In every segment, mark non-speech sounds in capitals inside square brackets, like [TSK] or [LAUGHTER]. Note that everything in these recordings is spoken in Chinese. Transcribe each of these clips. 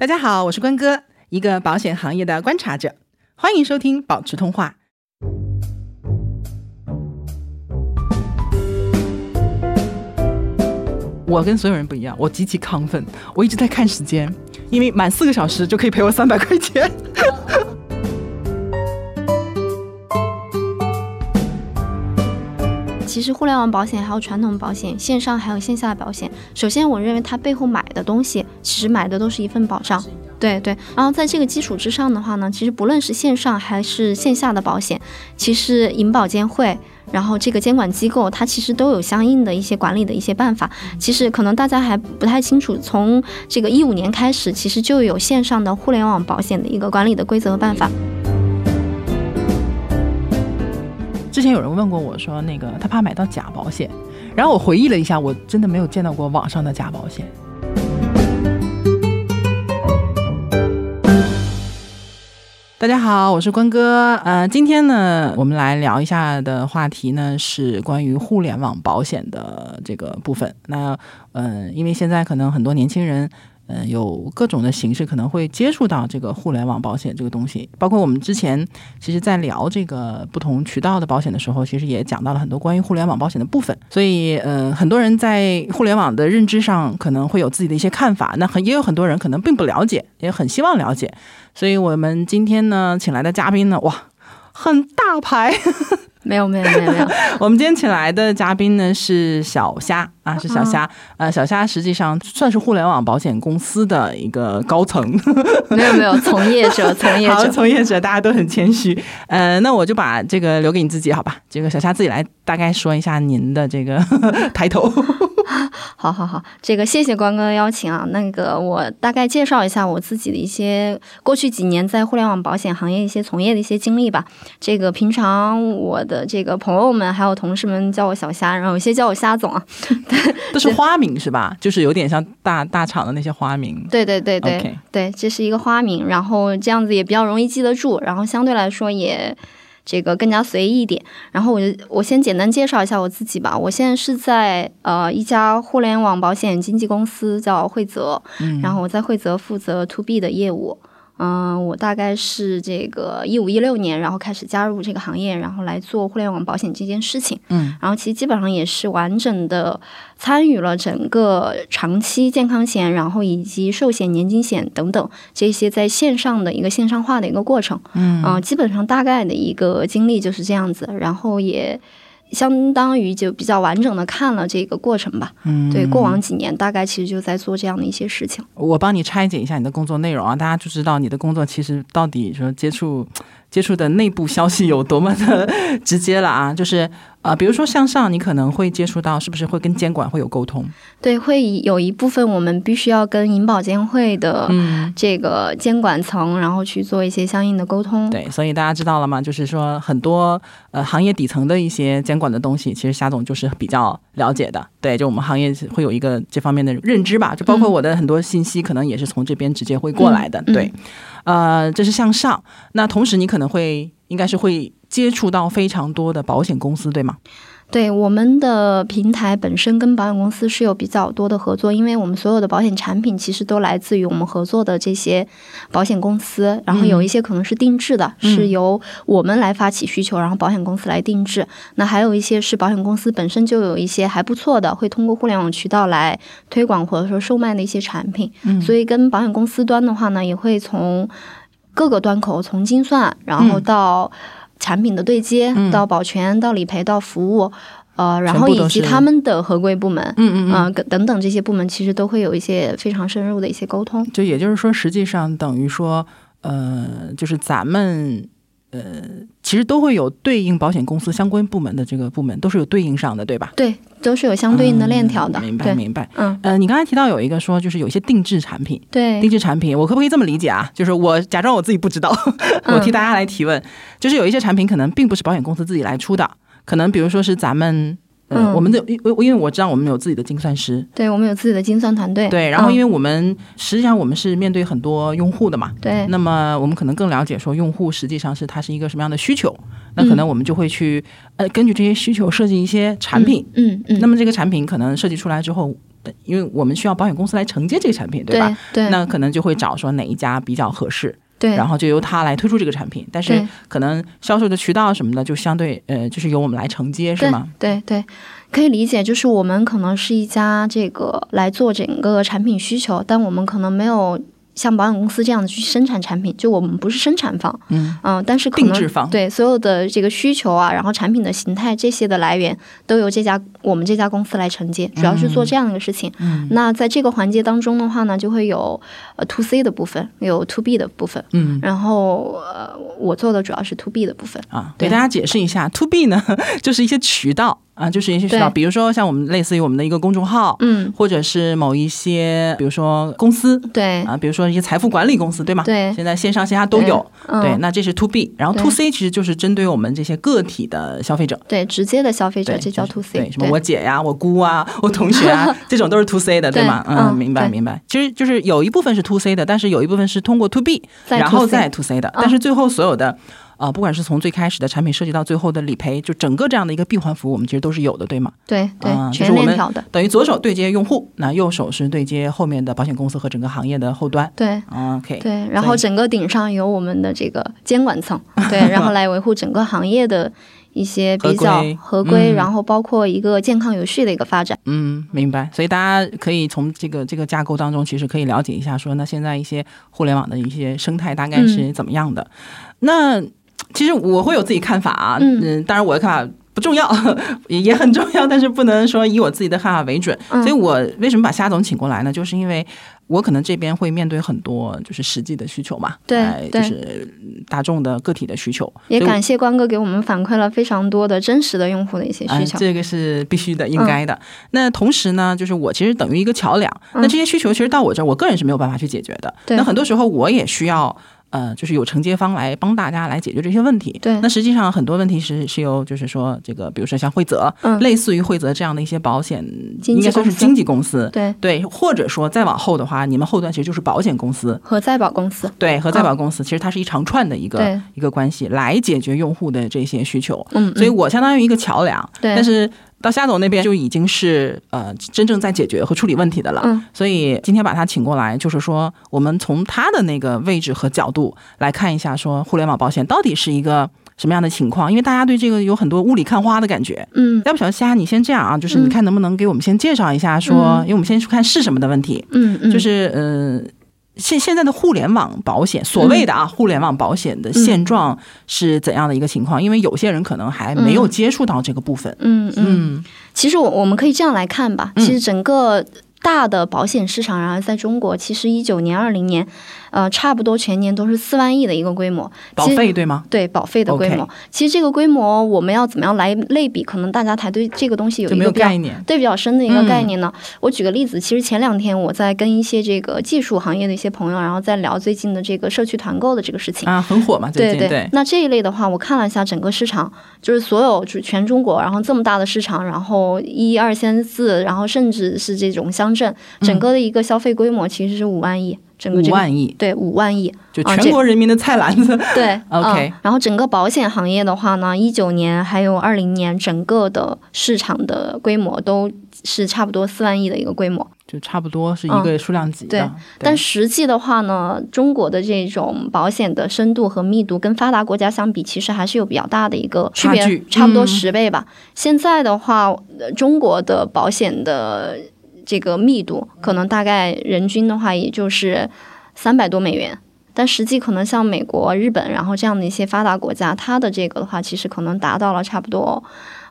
大家好，我是关哥，一个保险行业的观察者，欢迎收听保持通话。我跟所有人不一样，我极其亢奋，我一直在看时间，因为满四个小时就可以赔我三百块钱。其实互联网保险还有传统保险，线上还有线下的保险。首先，我认为它背后买的东西，其实买的都是一份保障。对对。然后在这个基础之上的话呢，其实不论是线上还是线下的保险，其实银保监会，然后这个监管机构，它其实都有相应的一些管理的一些办法。其实可能大家还不太清楚，从这个一五年开始，其实就有线上的互联网保险的一个管理的规则和办法。之前有人问过我说，那个他怕买到假保险，然后我回忆了一下，我真的没有见到过网上的假保险。大家好，我是关哥，呃，今天呢，我们来聊一下的话题呢是关于互联网保险的这个部分。那，嗯，因为现在可能很多年轻人。嗯，有各种的形式可能会接触到这个互联网保险这个东西，包括我们之前其实，在聊这个不同渠道的保险的时候，其实也讲到了很多关于互联网保险的部分。所以，呃，很多人在互联网的认知上可能会有自己的一些看法，那很也有很多人可能并不了解，也很希望了解。所以我们今天呢，请来的嘉宾呢，哇，很大牌。[LAUGHS] 没有没有没有没有，我们今天请来的嘉宾呢是小虾啊，是小虾。呃，小虾实际上算是互联网保险公司的一个高层。[LAUGHS] 没有没有，从业者，从业者，从业者，大家都很谦虚。呃，那我就把这个留给你自己，好吧？这个小虾自己来大概说一下您的这个 [LAUGHS] 抬头。[LAUGHS] 好好好，这个谢谢关哥的邀请啊。那个我大概介绍一下我自己的一些过去几年在互联网保险行业一些从业的一些经历吧。这个平常我的这个朋友们还有同事们叫我小虾，然后有些叫我虾总啊，[LAUGHS] 都是花名是吧？就是有点像大大厂的那些花名。对对对对对，这是一个花名，然后这样子也比较容易记得住，然后相对来说也。这个更加随意一点，然后我就我先简单介绍一下我自己吧。我现在是在呃一家互联网保险经纪公司叫惠泽，然后我在惠泽负责 to B 的业务。嗯，我大概是这个一五一六年，然后开始加入这个行业，然后来做互联网保险这件事情。嗯，然后其实基本上也是完整的参与了整个长期健康险，然后以及寿险、年金险等等这些在线上的一个线上化的一个过程。嗯，啊，基本上大概的一个经历就是这样子，然后也。相当于就比较完整的看了这个过程吧。嗯，对，过往几年大概其实就在做这样的一些事情。我帮你拆解一下你的工作内容啊，大家就知道你的工作其实到底说接触接触的内部消息有多么的直接了啊，就是。啊，比如说向上，你可能会接触到，是不是会跟监管会有沟通？对，会有一部分我们必须要跟银保监会的这个监管层，然后去做一些相应的沟通。对，所以大家知道了吗？就是说很多呃行业底层的一些监管的东西，其实夏总就是比较了解的。对，就我们行业会有一个这方面的认知吧，就包括我的很多信息，可能也是从这边直接会过来的。对，呃，这是向上。那同时你可能会，应该是会。接触到非常多的保险公司，对吗？对，我们的平台本身跟保险公司是有比较多的合作，因为我们所有的保险产品其实都来自于我们合作的这些保险公司，然后有一些可能是定制的，是由我们来发起需求，然后保险公司来定制。那还有一些是保险公司本身就有一些还不错的，会通过互联网渠道来推广或者说售卖的一些产品。所以跟保险公司端的话呢，也会从各个端口，从精算，然后到。产品的对接到保全到理赔到服务，呃，然后以及他们的合规部门，嗯嗯啊等等这些部门，其实都会有一些非常深入的一些沟通。就也就是说，实际上等于说，呃，就是咱们。呃，其实都会有对应保险公司相关部门的这个部门，都是有对应上的，对吧？对，都是有相对应的链条的。明白，明白。嗯，呃，你刚才提到有一个说，就是有一些定制产品，对，定制产品，我可不可以这么理解啊？就是我假装我自己不知道，[LAUGHS] 我替大家来提问，就是有一些产品可能并不是保险公司自己来出的，可能比如说是咱们。嗯，我们的因因为我知道我们有自己的精算师，对我们有自己的精算团队，对，然后因为我们实际上我们是面对很多用户的嘛，对，那么我们可能更了解说用户实际上是他是一个什么样的需求，那可能我们就会去呃根据这些需求设计一些产品，嗯嗯，那么这个产品可能设计出来之后，呃因为我们需要保险公司来承接这个产品，对吧？对对。那可能就会找说哪一家比较合适，对，然后就由他来推出这个产品。但是可能销售的渠道什么的，就相对呃，就是由我们来承接，是吗？对对，可以理解，就是我们可能是一家这个来做整个产品需求，但我们可能没有。像保险公司这样的去生产产品，就我们不是生产方，嗯但是可能定制方对所有的这个需求啊，然后产品的形态这些的来源，都由这家我们这家公司来承接，主要是做这样的一个事情。嗯那在这个环节当中的话呢，就会有呃 to C 的部分，有 to B 的部分，嗯然后呃我做的主要是 to B 的部分。啊，对给大家解释一下，to B 呢，[LAUGHS] 就是一些渠道啊，就是一些渠道，比如说像我们类似于我们的一个公众号，嗯，或者是某一些，比如说公司对啊，比如说一些财富管理公司，对吗？对现在线上线下都有。嗯对，那这是 to B，然后 to C 其实就是针对我们这些个体的消费者。对直接的消费者，这叫 to C。对，什么我姐呀、我姑啊、我同学啊，这种都是 to C 的，[LAUGHS] 对吗？对嗯明白明白。其实就是有一部分是 to C 的，但是有一部分是通过 to B，然后再 to C 的。但是最后所有的。啊、不管是从最开始的产品设计到最后的理赔，就整个这样的一个闭环服务，我们其实都是有的，对吗？对对全链条的。等于左手对接用户，那右手是对接后面的保险公司和整个行业的后端。对 OK，对，然后整个顶上有我们的这个监管层，对，然后来维护整个行业的一些 [LAUGHS] 比较合规然后包括一个健康有序的一个发展。嗯，明白。所以大家可以从这个这个架构当中，其实可以了解一下说，那现在一些互联网的一些生态大概是怎么样的。那其实我会有自己看法啊，嗯当然我的看法。不重要，也 [LAUGHS] 也很重要，但是不能说以我自己的看法为准。嗯所以我为什么把夏总请过来呢？就是因为我可能这边会面对很多就是实际的需求嘛，对哎就是大众的个体的需求。也感谢关哥给我们反馈了非常多的真实的用户的一些需求。哎这个是必须的，应该的。那同时呢，就是我其实等于一个桥梁。嗯那这些需求其实到我这儿，我个人是没有办法去解决的。对那很多时候我也需要。呃，就是有承接方来帮大家来解决这些问题。对那实际上很多问题是是由就是说这个，比如说像惠泽，嗯类似于惠泽这样的一些保险，应该算是经纪公司，对，对，或者说再往后的话，你们后端其实就是保险公司，和在保公司。对，和再保公司，其实它是一长串的一个一个关系，来解决用户的这些需求。嗯，所以嗯我相当于一个桥梁，对但是到夏总那边就已经是呃真正在解决和处理问题的了。嗯所以今天把他请过来，就是说我们从他的那个位置和角度来看一下，说互联网保险到底是一个什么样的情况？因为大家对这个有很多雾里看花的感觉。嗯要不小夏，你先这样啊，就是嗯你看能不能给我们先介绍一下说，嗯因为我们先去看是什么的问题，嗯嗯，就是呃。现现在的互联网保险，所谓的啊，互联网保险的现状是怎样的一个情况？因为有些人可能还没有接触到这个部分。嗯嗯，嗯其实我我们可以这样来看吧，嗯其实整个。大的保险市场，然后在中国，其实一九年、二零年，呃，差不多全年都是四万亿的一个规模。保费对吗？对保费的规模其实这个规模我们要怎么样来类比？可能大家才对这个东西有没有一个概念。对比较深的一个嗯概念呢。我举个例子，其实前两天我在跟一些这个技术行业的一些朋友，然后在聊最近的这个社区团购的这个事情。啊，很火嘛，最近对那这一类的话，我看了一下整个市场，就是所有就全中国，然后这么大的市场，然后一二三四，然后甚至是这种乡镇，整个的一个消费规模其实是五万亿，五万亿，对五万亿，就啊全国人民的菜篮子。[LAUGHS] 对 [LAUGHS] OK 嗯然后整个保险行业的话呢，一九年还有二零年，整个的市场的规模都是差不多四万亿的一个规模。就差不多是一个数量级的。嗯对但实际的话呢，中国的这种保险的深度和密度跟发达国家相比，其实还是有比较大的一个区别，差距差不多嗯十倍吧。现在的话，呃中国的保险的这个密度，可能大概人均的话，也就是三百多美元。但实际可能像美国、日本，然后这样的一些发达国家，它的这个的话，其实可能达到了差不多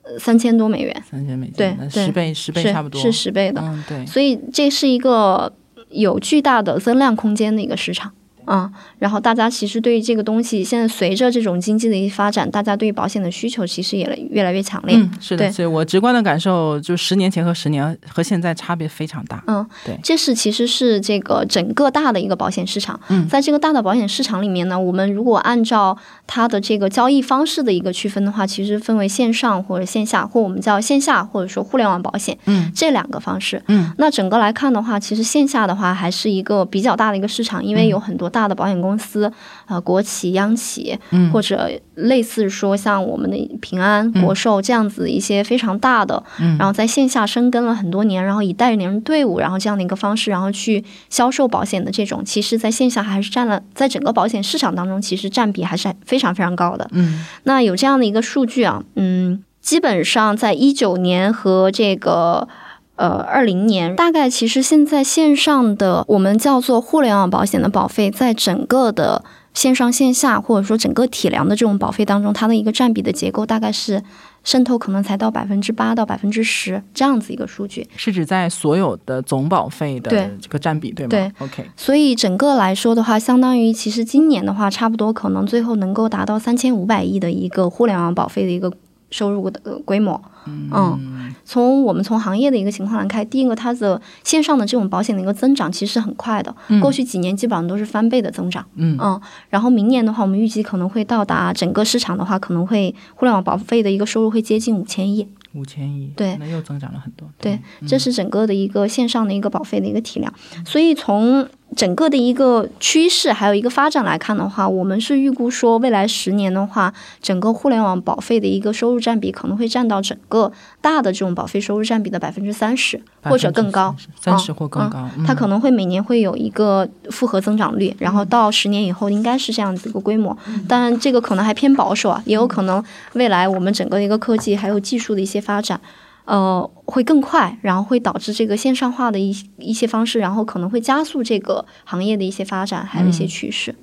呃三千多美元，三千美金，对十倍十倍是差不多是十倍的。嗯，对。所以这是一个有巨大的增量空间的一个市场。嗯，然后大家其实对于这个东西，现在随着这种经济的一发展，大家对于保险的需求其实也越来越强烈。嗯，是的，所以我直观的感受，就十年前和十年和现在差别非常大。嗯，对这是其实是这个整个大的一个保险市场。嗯在这个大的保险市场里面呢，我们如果按照它的这个交易方式的一个区分的话，其实分为线上或者线下，或我们叫线下或者说互联网保险，嗯这两个方式。嗯，那整个来看的话，其实线下的话还是一个比较大的一个市场，因为有很多大的保险公司，呃，国企、央企，嗯或者类似说像我们的平安、国寿这样子一些非常大的，嗯然后在线下深耕了很多年，然后以代理人队伍，然后这样的一个方式，然后去销售保险的这种，其实在线下还是占了在整个保险市场当中，其实占比还是非常非常高的。嗯那有这样的一个数据啊，嗯，基本上在一九年和这个。呃，二零年大概其实现在线上的我们叫做互联网保险的保费，在整个的线上线下或者说整个体量的这种保费当中，它的一个占比的结构大概是渗透可能才到百分之八到百分之十这样子一个数据。是指在所有的总保费的这个占比，对吗？对，OK，所以整个来说的话，相当于其实今年的话，差不多可能最后能够达到三千五百亿的一个互联网保费的一个收入的呃规模。嗯，从我们从行业的一个情况来看，第一个它的线上的这种保险的一个增长其实是很快的，过去几年基本上都是翻倍的增长。嗯然后明年的话，我们预计可能会到达整个市场的话，可能会互联网保费的一个收入会接近五千亿。五千亿，对那又增长了很多。对，这是整个的一个线上的一个保费的一个体量。所以从整个的一个趋势还有一个发展来看的话，我们是预估说未来十年的话，整个互联网保费的一个收入占比可能会占到整个大的这种保费收入占比的百分之三十或者更高。三十或更高。嗯它可能会每年会有一个复合增长率，然后到十年以后应该是这样子一个规模。当然，这个可能还偏保守啊，也有可能未来我们整个一个科技还有技术的一些发展，呃，会更快，然后会导致这个线上化的一一些方式，然后可能会加速这个行业的一些发展，还有一些趋势。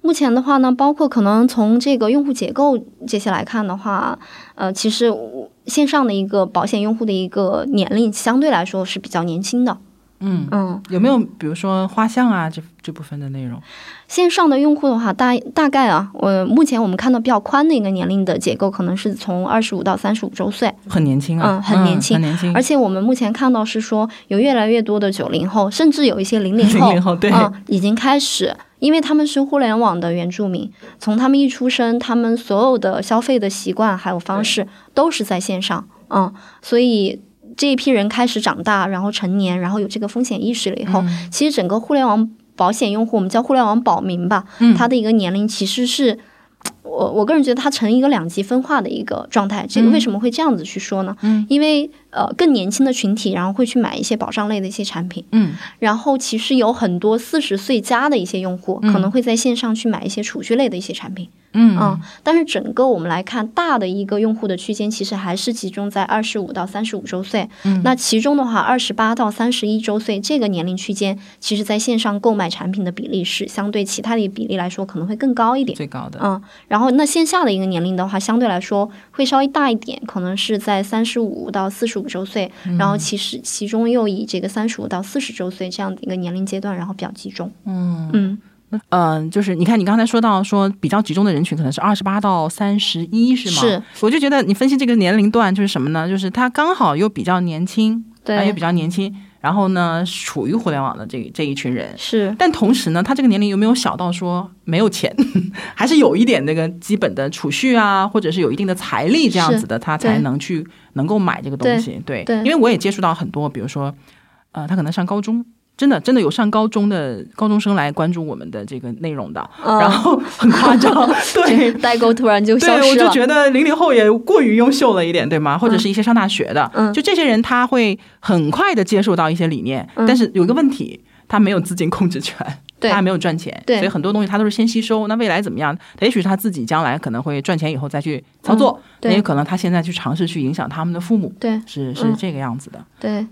目前的话呢，包括可能从这个用户结构这些来看的话，呃，其实我线上的一个保险用户的一个年龄相对来说是比较年轻的。嗯。嗯，有没有比如说画像啊这这部分的内容？线上的用户的话，大大概啊，我目前我们看到比较宽的一个年龄的结构，可能是从二十五到三十五周岁，很年轻啊，嗯很年轻。很年轻，而且我们目前看到是说，有越来越多的九零后，甚至有一些零零后，[LAUGHS] 00后对。嗯，已经开始，因为他们是互联网的原住民，从他们一出生，他们所有的消费的习惯还有方式都是在线上，嗯，所以。这一批人开始长大，然后成年，然后有这个风险意识了以后，嗯其实整个互联网保险用户，我们叫互联网保民吧，嗯他的一个年龄其实是，我我个人觉得它成一个两极分化的一个状态。这个为什么会这样子去说呢？嗯，因为呃更年轻的群体，然后会去买一些保障类的一些产品，嗯然后其实有很多四十岁加的一些用户，可能会在线上去买一些储蓄类的一些产品。嗯嗯，但是整个我们来看，大的一个用户的区间其实还是集中在二十五到三十五周岁。嗯。那其中的话，二十八到三十一周岁这个年龄区间，其实在线上购买产品的比例是相对其他的比例来说可能会更高一点。最高的，嗯，然后那线下的一个年龄的话，相对来说会稍微大一点，可能是在三十五到四十五周岁，然后其实其中又以这个三十五到四十周岁这样的一个年龄阶段，然后比较集中。嗯嗯，嗯，就是你看，你刚才说到说比较集中的人群可能是二十八到三十一，是吗？是，我就觉得你分析这个年龄段就是什么呢？就是他刚好又比较年轻，对他又比较年轻，然后呢，处于互联网的这这一群人。是但同时呢，他这个年龄有没有小到说没有钱，[LAUGHS] 还是有一点那个基本的储蓄啊，或者是有一定的财力这样子的，他才能去能够买这个东西。对，对因为我也接触到很多，比如说，呃，他可能上高中。真的，真的有上高中的高中生来关注我们的这个内容的，嗯然后很夸张，[LAUGHS] 对，代沟突然就消对，我。就觉得零零后也过于优秀了一点，对吗？或者是一些上大学的，嗯就这些人他会很快的接受到一些理念，嗯但是有一个问题，他没有资金控制权。他还没有赚钱，所以很多东西他都是先吸收。那未来怎么样？也许是他自己将来可能会赚钱以后再去操作，对也有可能他现在去尝试去影响他们的父母，对是是嗯这个样子的。对，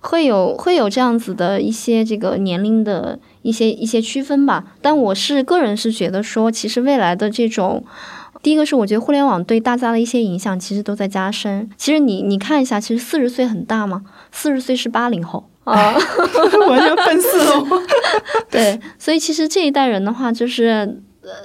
会有会有这样子的一些这个年龄的一些一些区分吧。但我是个人是觉得说，其实未来的这种。第一个是，我觉得互联网对大家的一些影响其实都在加深。其实你你看一下，其实四十岁很大吗？四十岁是八零后啊，[LAUGHS] 完全奔四了。[LAUGHS] 对，所以其实这一代人的话，就是呃，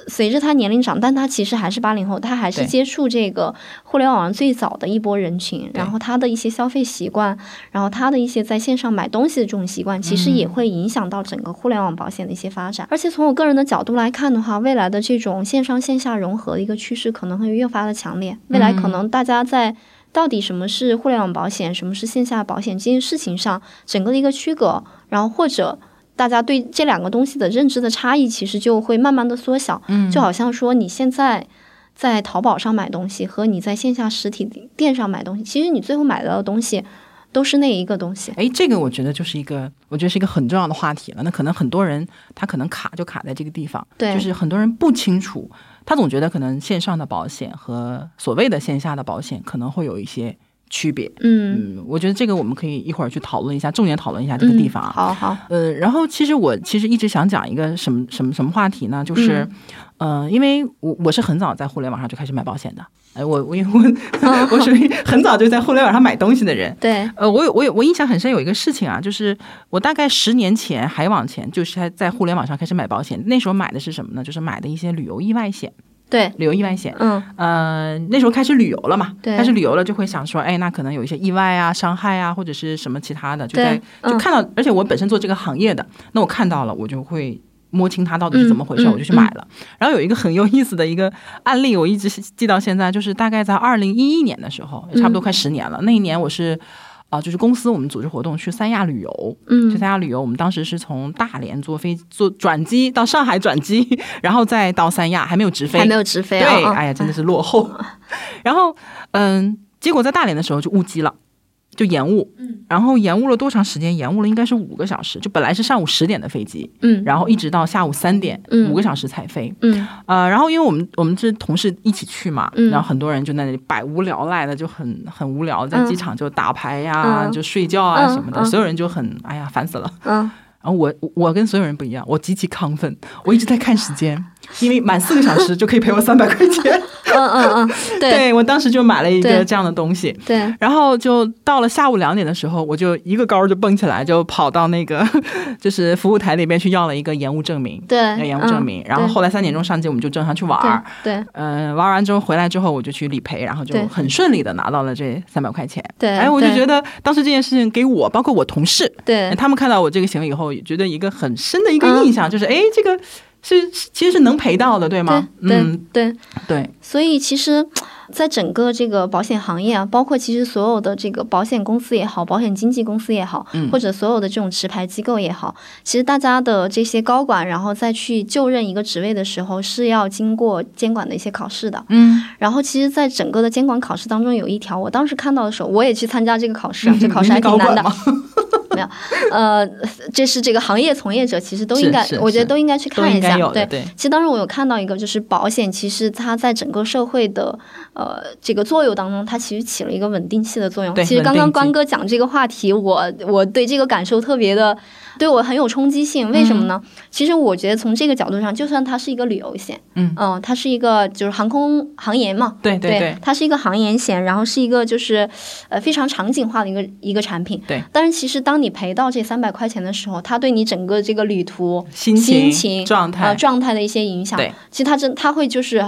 随着他年龄长，但他其实还是八零后，他还是接触这个互联网最早的一波人群，然后他的一些消费习惯，然后他的一些在线上买东西的这种习惯，其实也会影响到整个互联网保险的一些发展。而且从我个人的角度来看的话，未来的这种线上线下融合的一个趋势可能会越发的强烈，未来可能大家在。到底什么是互联网保险，什么是线下保险这件事情上，整个的一个区隔，然后或者大家对这两个东西的认知的差异，其实就会慢慢的缩小。嗯就好像说你现在在淘宝上买东西和你在线下实体店上买东西，其实你最后买到的东西都是那一个东西。哎，这个我觉得就是一个，我觉得是一个很重要的话题了。那可能很多人他可能卡就卡在这个地方，对就是很多人不清楚，他总觉得可能线上的保险和所谓的线下的保险可能会有一些区别。嗯，嗯，我觉得这个我们可以一会儿去讨论一下，重点讨论一下这个地方啊。嗯好好，呃，然后其实我其实一直想讲一个什么什么什么话题呢？就是，呃，因为我我是很早在互联网上就开始买保险的，哎，我我因为我 [LAUGHS] 我属于很早就在互联网上买东西的人。对，呃，我有我有我印象很深有一个事情啊，就是我大概十年前还往前，就是在在互联网上开始买保险。那时候买的是什么呢？就是买的一些旅游意外险，对，旅游意外险。嗯，呃，那时候开始旅游了嘛，对开始旅游了就会想说，哎，那可能有一些意外啊、伤害啊，或者是什么其他的，就在就看到，而且我本身做这个行业的，那我看到了，我就会摸清它到底是怎么回事，嗯嗯我就去买了。然后有一个很有意思的一个案例，我一直记到现在，就是大概在二零一一年的时候，也差不多快十年了。那一年我是。啊、就是公司我们组织活动去三亚旅游，嗯去三亚旅游，我们当时是从大连坐飞坐转机到上海转机，[LAUGHS] 然后再到三亚，还没有直飞，还没有直飞啊。对，嗯哎呀，真的是落后。[LAUGHS] 然后，嗯，结果在大连的时候就误机了，就延误。嗯。然后延误了多长时间？延误了应该是五个小时。就本来是上午十点的飞机，嗯然后一直到下午三点，嗯五个小时才飞。嗯呃，然后因为我们我们是同事一起去嘛，嗯然后很多人就在那里百无聊赖的，就很很无聊，在机场就打牌呀，嗯就睡觉啊嗯什么的，嗯所有人就很哎呀烦死了。嗯然后我我跟所有人不一样，我极其亢奋，我一直在看时间，[LAUGHS] 因为满四个小时就可以赔我三百块钱。嗯嗯嗯，[LAUGHS] 对对我当时就买了一个这样的东西。对，然后就到了下午两点的时候，我就一个高儿就蹦起来，就跑到那个 [LAUGHS] 就是服务台那边去要了一个延误证明，对要延误证明。嗯然后后来三点钟上机，我们就正常去玩儿。对嗯、玩完之后回来之后，我就去理赔，然后就很顺利的拿到了这三百块钱。对，哎，我就觉得当时这件事情给我，包括我同事，对他们看到我这个行为以后，也觉得一个很深的一个嗯印象，就是哎，这个是是其实是能赔到的，对吗？对对嗯，对，对，所以其实，在整个这个保险行业啊，包括其实所有的这个保险公司也好，保险经纪公司也好，嗯或者所有的这种持牌机构也好，其实大家的这些高管，然后再去就任一个职位的时候，是要经过监管的一些考试的。嗯，然后，其实，在整个的监管考试当中，有一条，我当时看到的时候，我也去参加这个考试啊，[LAUGHS] 这考试还挺难的？[LAUGHS] 没有，呃，这是这个行业从业者其实都应该，我觉得都应该去看一下。对，其实当时我有看到一个，就是保险，其实它在整个社会的呃这个作用当中，它其实起了一个稳定器的作用。对其实刚刚关哥讲这个话题，我我对这个感受特别的，对我很有冲击性。为什么呢？其实我觉得从这个角度上，就算它是一个旅游险，嗯它是一个就是航空航研嘛，对对对，它是一个航研险，然后是一个就是呃非常场景化的一个一个产品。对，但是其实当你赔到这三百块钱的时候，它对你整个这个旅途心心情情状态呃状态的一些影响，对，其实它真它会就是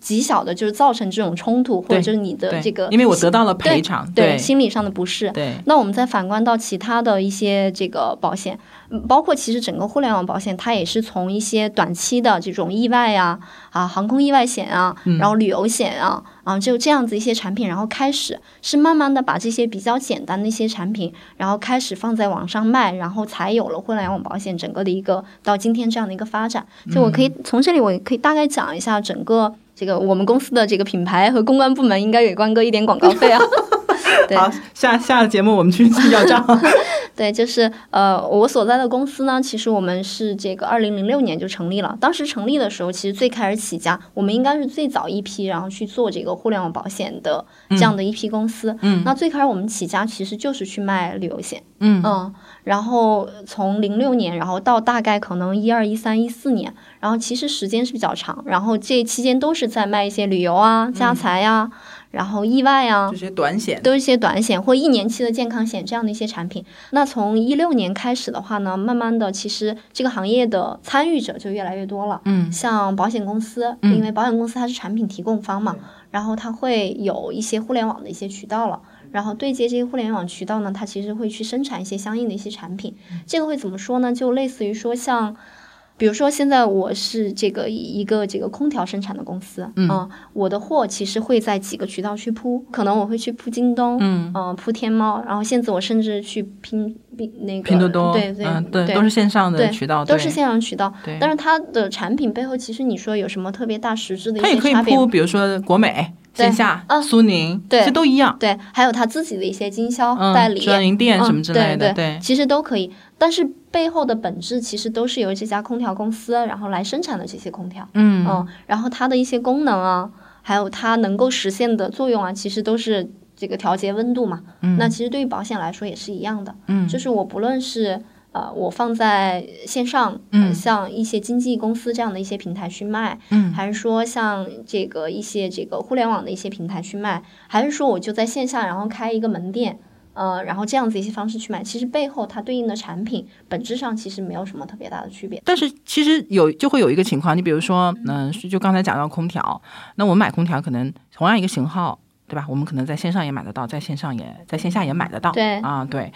极小的，就是造成这种冲突，或者就是你的，这个因为我得到了对赔偿，对心理上的不适。对那我们再反观到其他的一些这个保险，嗯包括其实整个互联网保险，它也是从一些短期的这种意外呀、啊，航空意外险啊，嗯然后旅游险啊，啊，就这样子一些产品，然后开始是慢慢的把这些比较简单的一些产品，然后开始放在网上卖，然后才有了互联网保险整个的一个到今天这样的一个发展。就我可以从这里，我可以大概讲一下整个这个我们公司的这个品牌和公关部门应该给关哥一点广告费啊。[LAUGHS] [LAUGHS] 对好，下下个节目我们去要账。[LAUGHS] 对，就是呃，我所在的公司呢，其实我们是这个二零零六年就成立了。当时成立的时候，其实最开始起家，我们应该是最早一批，然后去做这个互联网保险的这样的一批公司。嗯那最开始我们起家其实就是去卖旅游险，嗯嗯，然后从零六年，然后到大概可能一二、一三、一四年，然后其实时间是比较长，然后这期间都是在卖一些旅游啊、家财呀、然后意外啊，这些短险，都是一些短险或一年期的健康险这样的一些产品。那从一六年开始的话呢，慢慢的其实这个行业的参与者就越来越多了。嗯像保险公司，嗯因为保险公司它是产品提供方嘛，然后它会有一些互联网的一些渠道了。然后对接这些互联网渠道呢，它其实会去生产一些相应的一些产品。这个会怎么说呢？就类似于说像。比如说现在我是这个一个这个空调生产的公司，嗯，我的货其实会在几个渠道去铺，可能我会去铺京东，嗯，铺天猫，然后现在我甚至去拼拼那个拼多多，对对对，都是线上的渠道，都是线上渠道。对，但是它的产品背后，其实你说有什么特别大实质的一些差别？比如说国美。线下，苏宁，这都一样。对，还有他自己的一些经销代理、专营店什么之类的，对，其实都可以。但是背后的本质其实都是由这家空调公司然后来生产的这些空调。嗯嗯，然后它的一些功能啊，还有它能够实现的作用啊，其实都是这个调节温度嘛。嗯，那其实对于保险来说也是一样的。嗯，就是我不论是。呃，我放在线上，嗯，像一些经纪公司这样的一些平台去卖，嗯，还是说像这个一些这个互联网的一些平台去卖，还是说我就在线下然后开一个门店，呃，然后这样子一些方式去买，其实背后它对应的产品本质上其实没有什么特别大的区别。但是其实有就会有一个情况，你比如说，嗯，就刚才讲到空调，那我们买空调可能同样一个型号，对吧？我们可能在线上也买得到，在线上也在线下也买得到，对，啊，对。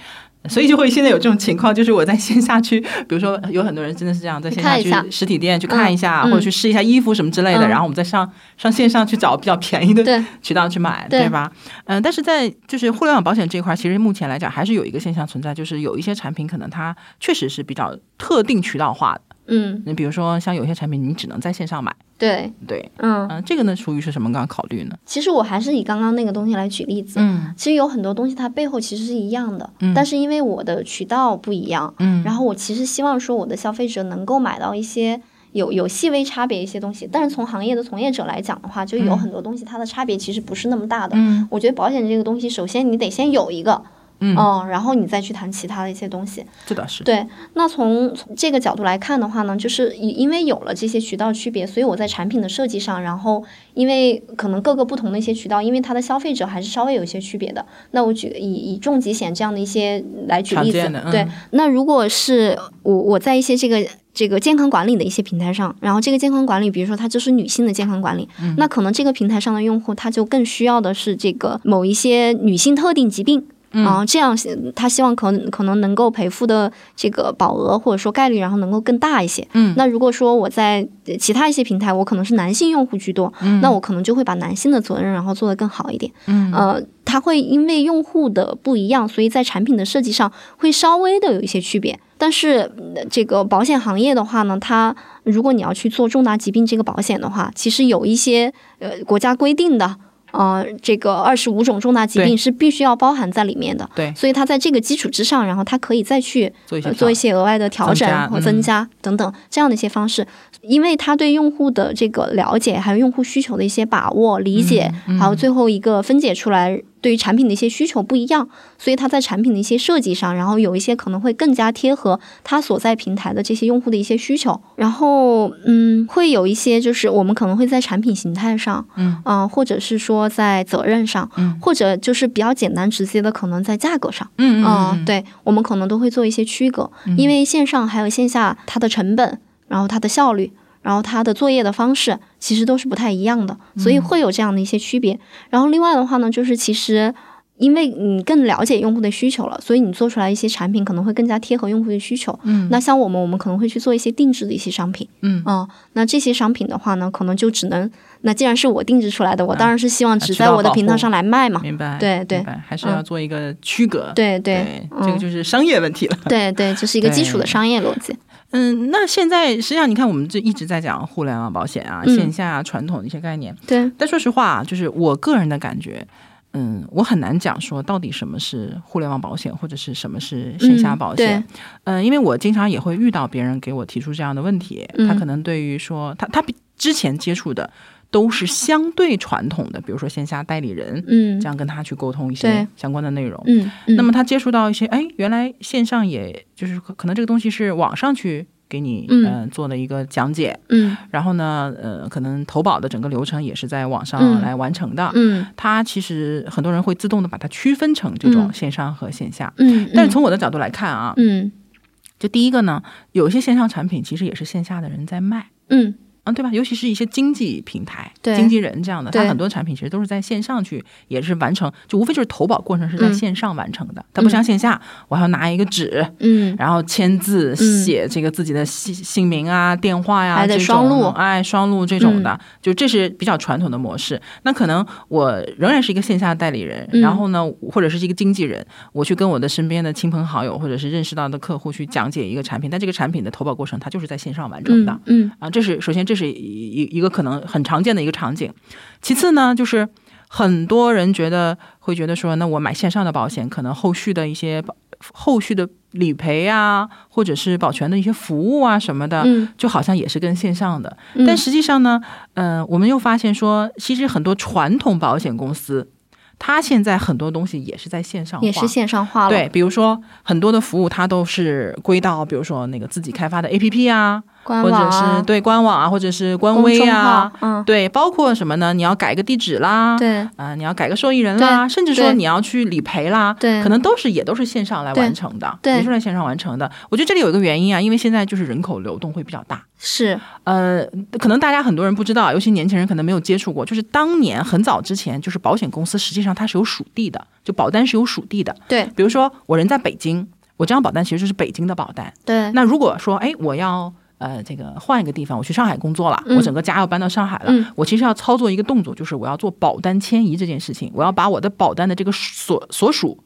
所以就会现在有这种情况，就是我在线下去，比如说有很多人真的是这样，在线下去实体店去看一下，或者去试一下衣服什么之类的，然后我们再上上线上去找比较便宜的渠道去买，对吧？嗯，但是在就是互联网保险这一块，其实目前来讲还是有一个现象存在，就是有一些产品可能它确实是比较特定渠道化的。嗯，你比如说像有些产品，你只能在线上买。对对，嗯嗯，这个呢属于是什么刚刚考虑呢？其实我还是以刚刚那个东西来举例子。嗯，其实有很多东西它背后其实是一样的，但是因为我的渠道不一样，嗯，然后我其实希望说我的消费者能够买到一些有有细微差别一些东西。但是从行业的从业者来讲的话，就有很多东西它的差别其实不是那么大的。嗯，我觉得保险这个东西，首先你得先有一个。嗯，然后你再去谈其他的一些东西，这倒是对。那从这个角度来看的话呢，就是因因为有了这些渠道区别，所以我在产品的设计上，然后因为可能各个不同的一些渠道，因为它的消费者还是稍微有一些区别的。那我举以以重疾险这样的一些来举例子，对。那如果是我我在一些这个这个健康管理的一些平台上，然后这个健康管理，比如说它就是女性的健康管理，那可能这个平台上的用户他就更需要的是这个某一些女性特定疾病。啊，这样他希望可可能能够赔付的这个保额或者说概率，然后能够更大一些。嗯，那如果说我在其他一些平台，我可能是男性用户居多，嗯，那我可能就会把男性的责任然后做得更好一点。嗯，呃，它会因为用户的不一样，所以在产品的设计上会稍微的有一些区别。但是这个保险行业的话呢，它如果你要去做重大疾病这个保险的话，其实有一些呃国家规定的。呃，这个二十五种重大疾病是必须要包含在里面的，对，所以它在这个基础之上，然后它可以再去做一些做一些额外的调整和增加等等这样的一些方式，因为它对用户的这个了解，还有用户需求的一些把握、理解，还有最后一个分解出来。对于产品的一些需求不一样，所以它在产品的一些设计上，然后有一些可能会更加贴合它所在平台的这些用户的一些需求。然后，嗯，会有一些就是我们可能会在产品形态上，嗯啊，或者是说在责任上，嗯，或者就是比较简单直接的，可能在价格上，嗯嗯，对我们可能都会做一些区隔，因为线上还有线下它的成本，然后它的效率。然后它的作业的方式其实都是不太一样的，所以会有这样的一些区别。然后另外的话呢，就是其实因为你更了解用户的需求了，所以你做出来一些产品可能会更加贴合用户的需求。嗯，那像我们，我们可能会去做一些定制的一些商品。嗯，啊，那这些商品的话呢，可能就只能，那既然是我定制出来的，我当然是希望只在我的平台上来卖嘛。明白？对对，还是要做一个区隔。对对，这个就是商业问题了。对对，这是一个基础的商业逻辑。嗯，那现在实际上你看，我们就一直在讲互联网保险啊，线下传统的一些概念。对，但说实话，就是我个人的感觉，嗯，我很难讲说到底什么是互联网保险，或者是什么是线下保险。嗯，因为我经常也会遇到别人给我提出这样的问题，他可能对于说他他比之前接触的。都是相对传统的，比如说线下代理人，嗯，这样跟他去沟通一些相关的内容，嗯，那么他接触到一些，哎，原来线上也就是可能这个东西是网上去给你，嗯，做的一个讲解，嗯，然后呢，呃，可能投保的整个流程也是在网上来完成的，嗯，它其实很多人会自动的把它区分成这种线上和线下，嗯，但是从我的角度来看啊，嗯，就第一个呢，有一些线上产品其实也是线下的人在卖，嗯。嗯，对吧？尤其是一些经济平台，对经纪人这样的，他很多产品其实都是在线上去，也是完成，就无非就是投保过程是在嗯线上完成的，它不像线下，我还要拿一个纸。嗯，然后签字嗯写这个自己的姓姓名啊、电话呀，还得这种双录嗯哎，双录这种的，就这是比较传统的模式。那可能我仍然是一个线下代理人，嗯然后呢，或者是一个经纪人，我去跟我的身边的亲朋好友或者是认识到的客户去讲解一个产品，但这个产品的投保过程它就是在线上完成的。嗯嗯啊，这是首先这是一一一个可能很常见的一个场景。其次呢，就是很多人觉得会觉得说，那我买线上的保险，可能后续的一些保后续的理赔啊，或者是保全的一些服务啊什么的，嗯就好像也是跟线上的。嗯，但实际上呢，呃，我们又发现说，其实很多传统保险公司，它现在很多东西也是在线上化，也是线上化了，对，比如说很多的服务，它都是归到，比如说那个自己开发的 APP 啊，官或者是对官网啊，或者是官微啊，，嗯，对，包括什么呢？你要改个地址啦，对啊、你要改个受益人啦，甚至说你要去理赔啦，对可能都是也都是线上来完成的，对也是在线上完成的。我觉得这里有一个原因啊，因为现在就是人口流动会比较大。是，呃，可能大家很多人不知道，尤其年轻人可能没有接触过，就是当年很早之前，就是保险公司实际上它是有属地的，就保单是有属地的。对比如说我人在北京，我这张保单其实就是北京的保单。对，那如果说，哎，我要呃这个换一个地方，我去上海工作了，嗯。我整个家要搬到上海了，嗯。我其实要操作一个动作，就是我要做保单迁移这件事情，我要把我的保单的这个所所属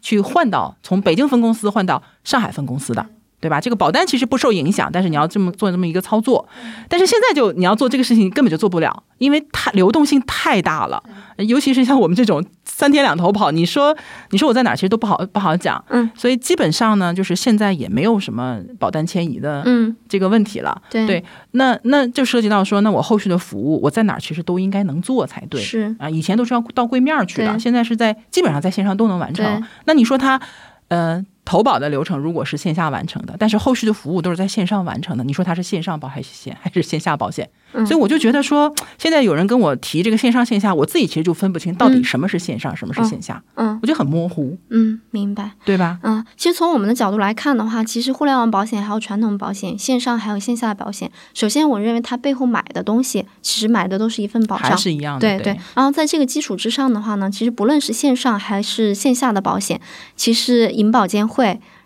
去换到从北京分公司换到上海分公司的。对吧？这个保单其实不受影响，但是你要这么做这么一个操作，但是现在就你要做这个事情根本就做不了，因为它流动性太大了，尤其是像我们这种三天两头跑，你说你说我在哪儿，其实都不好不好讲。嗯所以基本上呢，就是现在也没有什么保单迁移的嗯，这个问题了。对对那那就涉及到说，那我后续的服务我在哪儿其实都应该能做才对。是，啊，以前都是要到柜面儿去的，现在是在基本上在线上都能完成。那你说它，呃，投保的流程如果是线下完成的，但是后续的服务都是在线上完成的，你说它是线上保还是线还是线下保险？嗯所以我就觉得说，现在有人跟我提这个线上线下，我自己其实就分不清到底嗯什么是线上，什么是线下，嗯我觉得很模糊，嗯，明白。对吧？嗯，其实从我们的角度来看的话，其实互联网保险还有传统保险，线上还有线下的保险。首先，我认为它背后买的东西，其实买的都是一份保还障。是一样的，对对，然后在这个基础之上的话呢，其实不论是线上还是线下的保险，其实银保监会，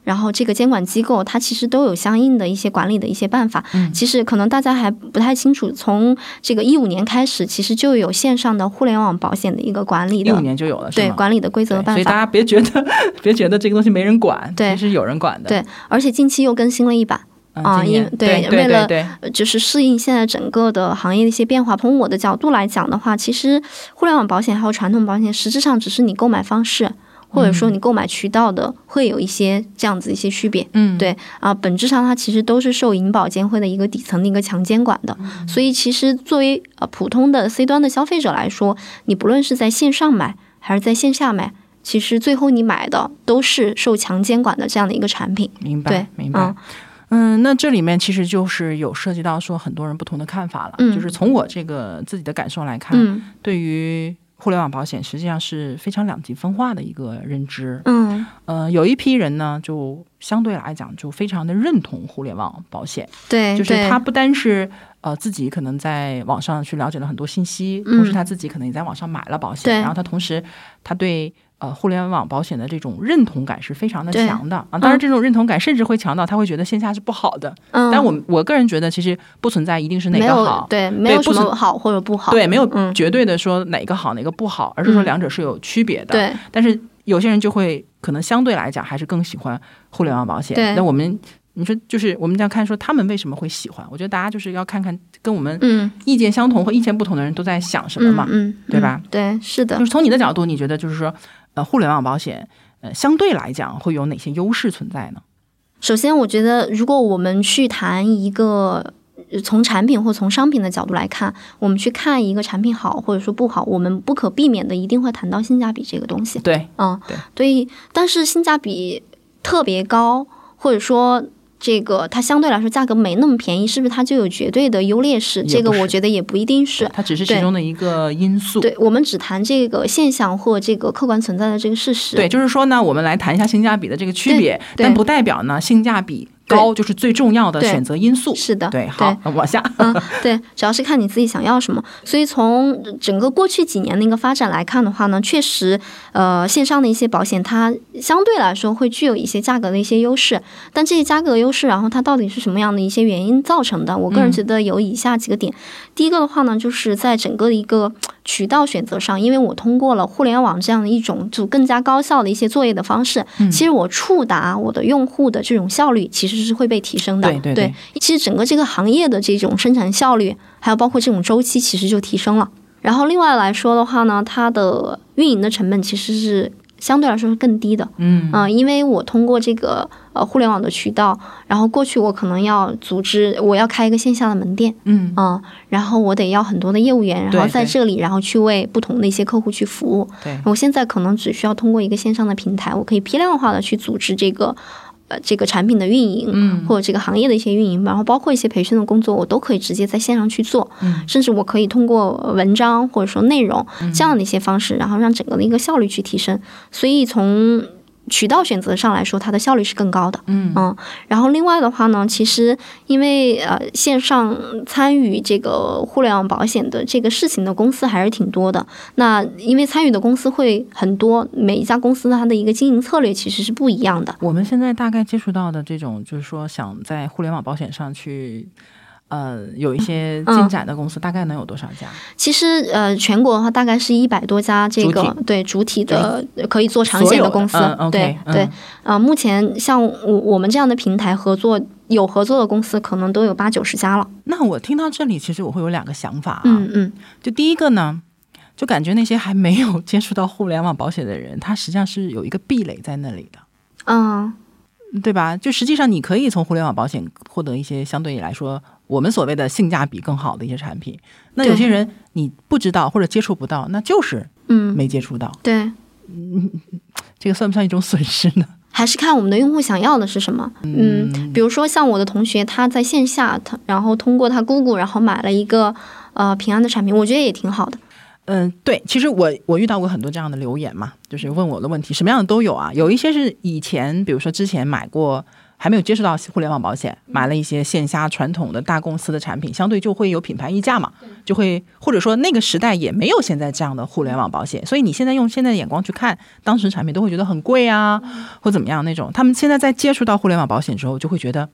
然后这个监管机构，它其实都有相应的一些管理的一些办法。嗯其实可能大家还不太清楚，从这个一五年开始，其实就有线上的互联网保险的一个管理一五的年就有了，对管理的规则办法。所以大家别觉得 [LAUGHS] 别觉得这个东西没人管，对其实有人管的。对，而且近期又更新了一版。嗯啊对对为了就是适应现在整个的行业的一些变化。从我的角度来讲的话，其实互联网保险还有传统保险，实质上只是你购买方式，或者说你购买渠道的会有一些这样子一些区别。嗯，对啊，本质上它其实都是受银保监会的一个底层的一个强监管的。所以其实作为呃普通的 C 端的消费者来说，你不论是在线上买还是在线下买，其实最后你买的都是受强监管的这样的一个产品。明白对，明白。嗯嗯，那这里面其实就是有涉及到说很多人不同的看法了。嗯就是从我这个自己的感受来看，嗯对于互联网保险实际上是非常两极分化的一个认知。嗯，呃，有一批人呢，就相对来讲就非常的认同互联网保险，对，就是他不单是呃自己可能在网上去了解了很多信息，嗯同时他自己可能也在网上买了保险，对然后他同时他对。呃，互联网保险的这种认同感是非常的强的啊，当然这种认同感甚至会强到他会觉得线下是不好的，嗯，但我我个人觉得其实不存在一定是哪个好，对，没有什不好或者不好。对，没有嗯绝对的说哪个好哪个不好，而是说嗯两者是有区别的。对但是有些人就会可能相对来讲还是更喜欢互联网保险。对那我们你说就是我们这样看说他们为什么会喜欢？我觉得大家就是要看看跟我们嗯意见相同和意见不同的人都在想什么嘛。嗯嗯，对吧嗯对，是的就。是从你的角度，你觉得就是说，呃，互联网保险呃相对来讲会有哪些优势存在呢？首先，我觉得如果我们去谈一个呃从产品或从商品的角度来看，我们去看一个产品好或者说不好，我们不可避免的一定会谈到性价比这个东西。对，嗯，对对，但是性价比特别高，或者说。这个它相对来说价格没那么便宜，是不是它就有绝对的优劣势？这个我觉得也不一定是。它只是其中的一个因素。对我们只谈这个现象或这个客观存在的这个事实。对，就是说呢，我们来谈一下性价比的这个区别，但不代表呢性价比高就是最重要的选择因素。是的，对，好，往下。嗯，对，主要是看你自己想要什么。所以从整个过去几年的一个发展来看的话呢，确实，呃，线上的一些保险它相对来说会具有一些价格的一些优势。但这些价格优势，然后它到底是什么样的一些原因造成的？我个人觉得有以下几个点。第一个的话呢，就是在整个的一个 [TSK] 渠道选择上，因为我通过了互联网这样的一种就更加高效的一些作业的方式，其实我触达我的用户的这种效率其实是会被提升的。对对对其实整个这个行业的这种生产效率，还有包括这种周期，其实就提升了。然后另外来说的话呢，它的运营的成本其实是相对来说是更低的。嗯嗯、因为我通过这个呃互联网的渠道，然后过去我可能要组织，我要开一个线下的门店，嗯嗯，然后我得要很多的业务员，然后在这里，然后去为不同的一些客户去服务。对，我现在可能只需要通过一个线上的平台，我可以批量化的去组织这个呃这个产品的运营，嗯。或者这个行业的一些运营，然后包括一些培训的工作，我都可以直接在线上去做，嗯。甚至我可以通过文章或者说内容这样的一些方式，然后让整个的一个效率去提升。所以从渠道选择上来说，它的效率是更高的。嗯然后另外的话呢，其实因为呃线上参与这个互联网保险的这个事情的公司还是挺多的。那因为参与的公司会很多，每一家公司它的一个经营策略其实是不一样的。我们现在大概接触到的这种，就是说想在互联网保险上去。呃，有一些嗯进展的公司，大概能有多少家？其实呃，全国的话大概是一百多家这个主对主体的可以做长线的公司。对嗯对，呃，目前像我我们这样的平台合作有合作的公司，可能都有八九十家了。那我听到这里，其实我会有两个想法啊。嗯嗯，就第一个呢，就感觉那些还没有接触到互联网保险的人，他实际上是有一个壁垒在那里的。嗯，对吧？就实际上你可以从互联网保险获得一些相对来说我们所谓的性价比更好的一些产品。那有些人你不知道或者接触不到，那就是嗯，没接触到，对。嗯 [LAUGHS] 这个算不算一种损失呢？[LAUGHS] 还是看我们的用户想要的是什么。嗯，比如说像我的同学，他在线下，他然后通过他姑姑，然后买了一个呃平安的产品，我觉得也挺好的。嗯，对，其实我我遇到过很多这样的留言嘛，就是问我的问题，什么样的都有啊。有一些是以前，比如说之前买过，还没有接触到互联网保险，买了一些线下传统的大公司的产品，相对就会有品牌溢价嘛，就会或者说那个时代也没有现在这样的互联网保险，所以你现在用现在的眼光去看当时产品，都会觉得很贵啊，或怎么样那种。他们现在在接触到互联网保险之后，就会觉得，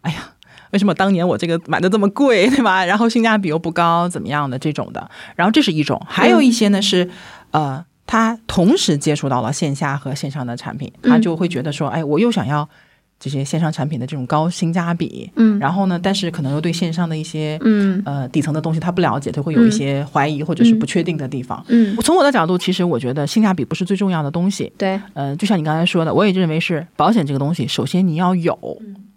哎呀。[LAUGHS] 为什么当年我这个买的这么贵，对吧？然后性价比又不高，怎么样的这种的？然后这是一种，还有一些呢是，呃，他同时接触到了线下和线上的产品，他就会觉得说，哎，我又想要这些线上产品的这种高性价比，嗯然后呢，但是可能又对线上的一些嗯呃底层的东西他不了解，他会有一些怀疑或者是不确定的地方。嗯，从我的角度，其实我觉得性价比不是最重要的东西。对，呃，就像你刚才说的，我也认为是保险这个东西，首先你要有，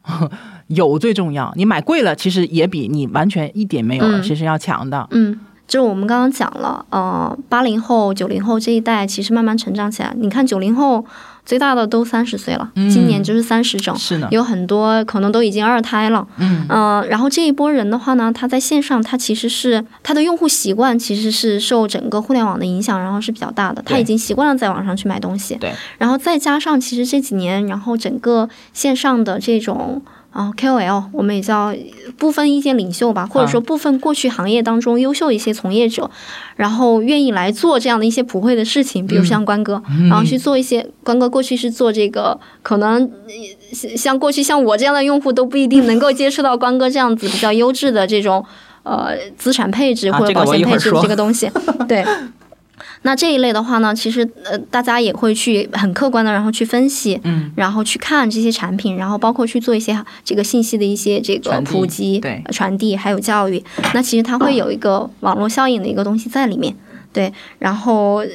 [LAUGHS] 有最重要。你买贵了，其实也比你完全一点没有了，嗯其实要强的。嗯。就是我们刚刚讲了，呃，八零后、九零后这一代其实慢慢成长起来。你看九零后最大的都三十岁了，嗯今年就是三十整，有很多可能都已经二胎了。嗯嗯，然后这一波人的话呢，他在线上，他其实是他的用户习惯其实是受整个互联网的影响，然后是比较大的。他已经习惯了在网上去买东西，对，然后再加上其实这几年，然后整个线上的这种。啊、KOL 我们也叫部分意见领袖吧，或者说部分过去行业当中优秀一些从业者，然后愿意来做这样的一些普惠的事情，比如像关哥，然后去做一些关哥过去是做这个，可能呃像过去像我这样的用户都不一定能够接触到关哥这样子比较优质的这种呃资产配置或者保险配置这个东西，对。那这一类的话呢，其实呃，大家也会去很客观的，然后去分析，嗯，然后去看这些产品，然后包括去做一些这个信息的一些这个普及、传递，还有教育。那其实它会有一个网络效应的一个东西在里面，对。然后呃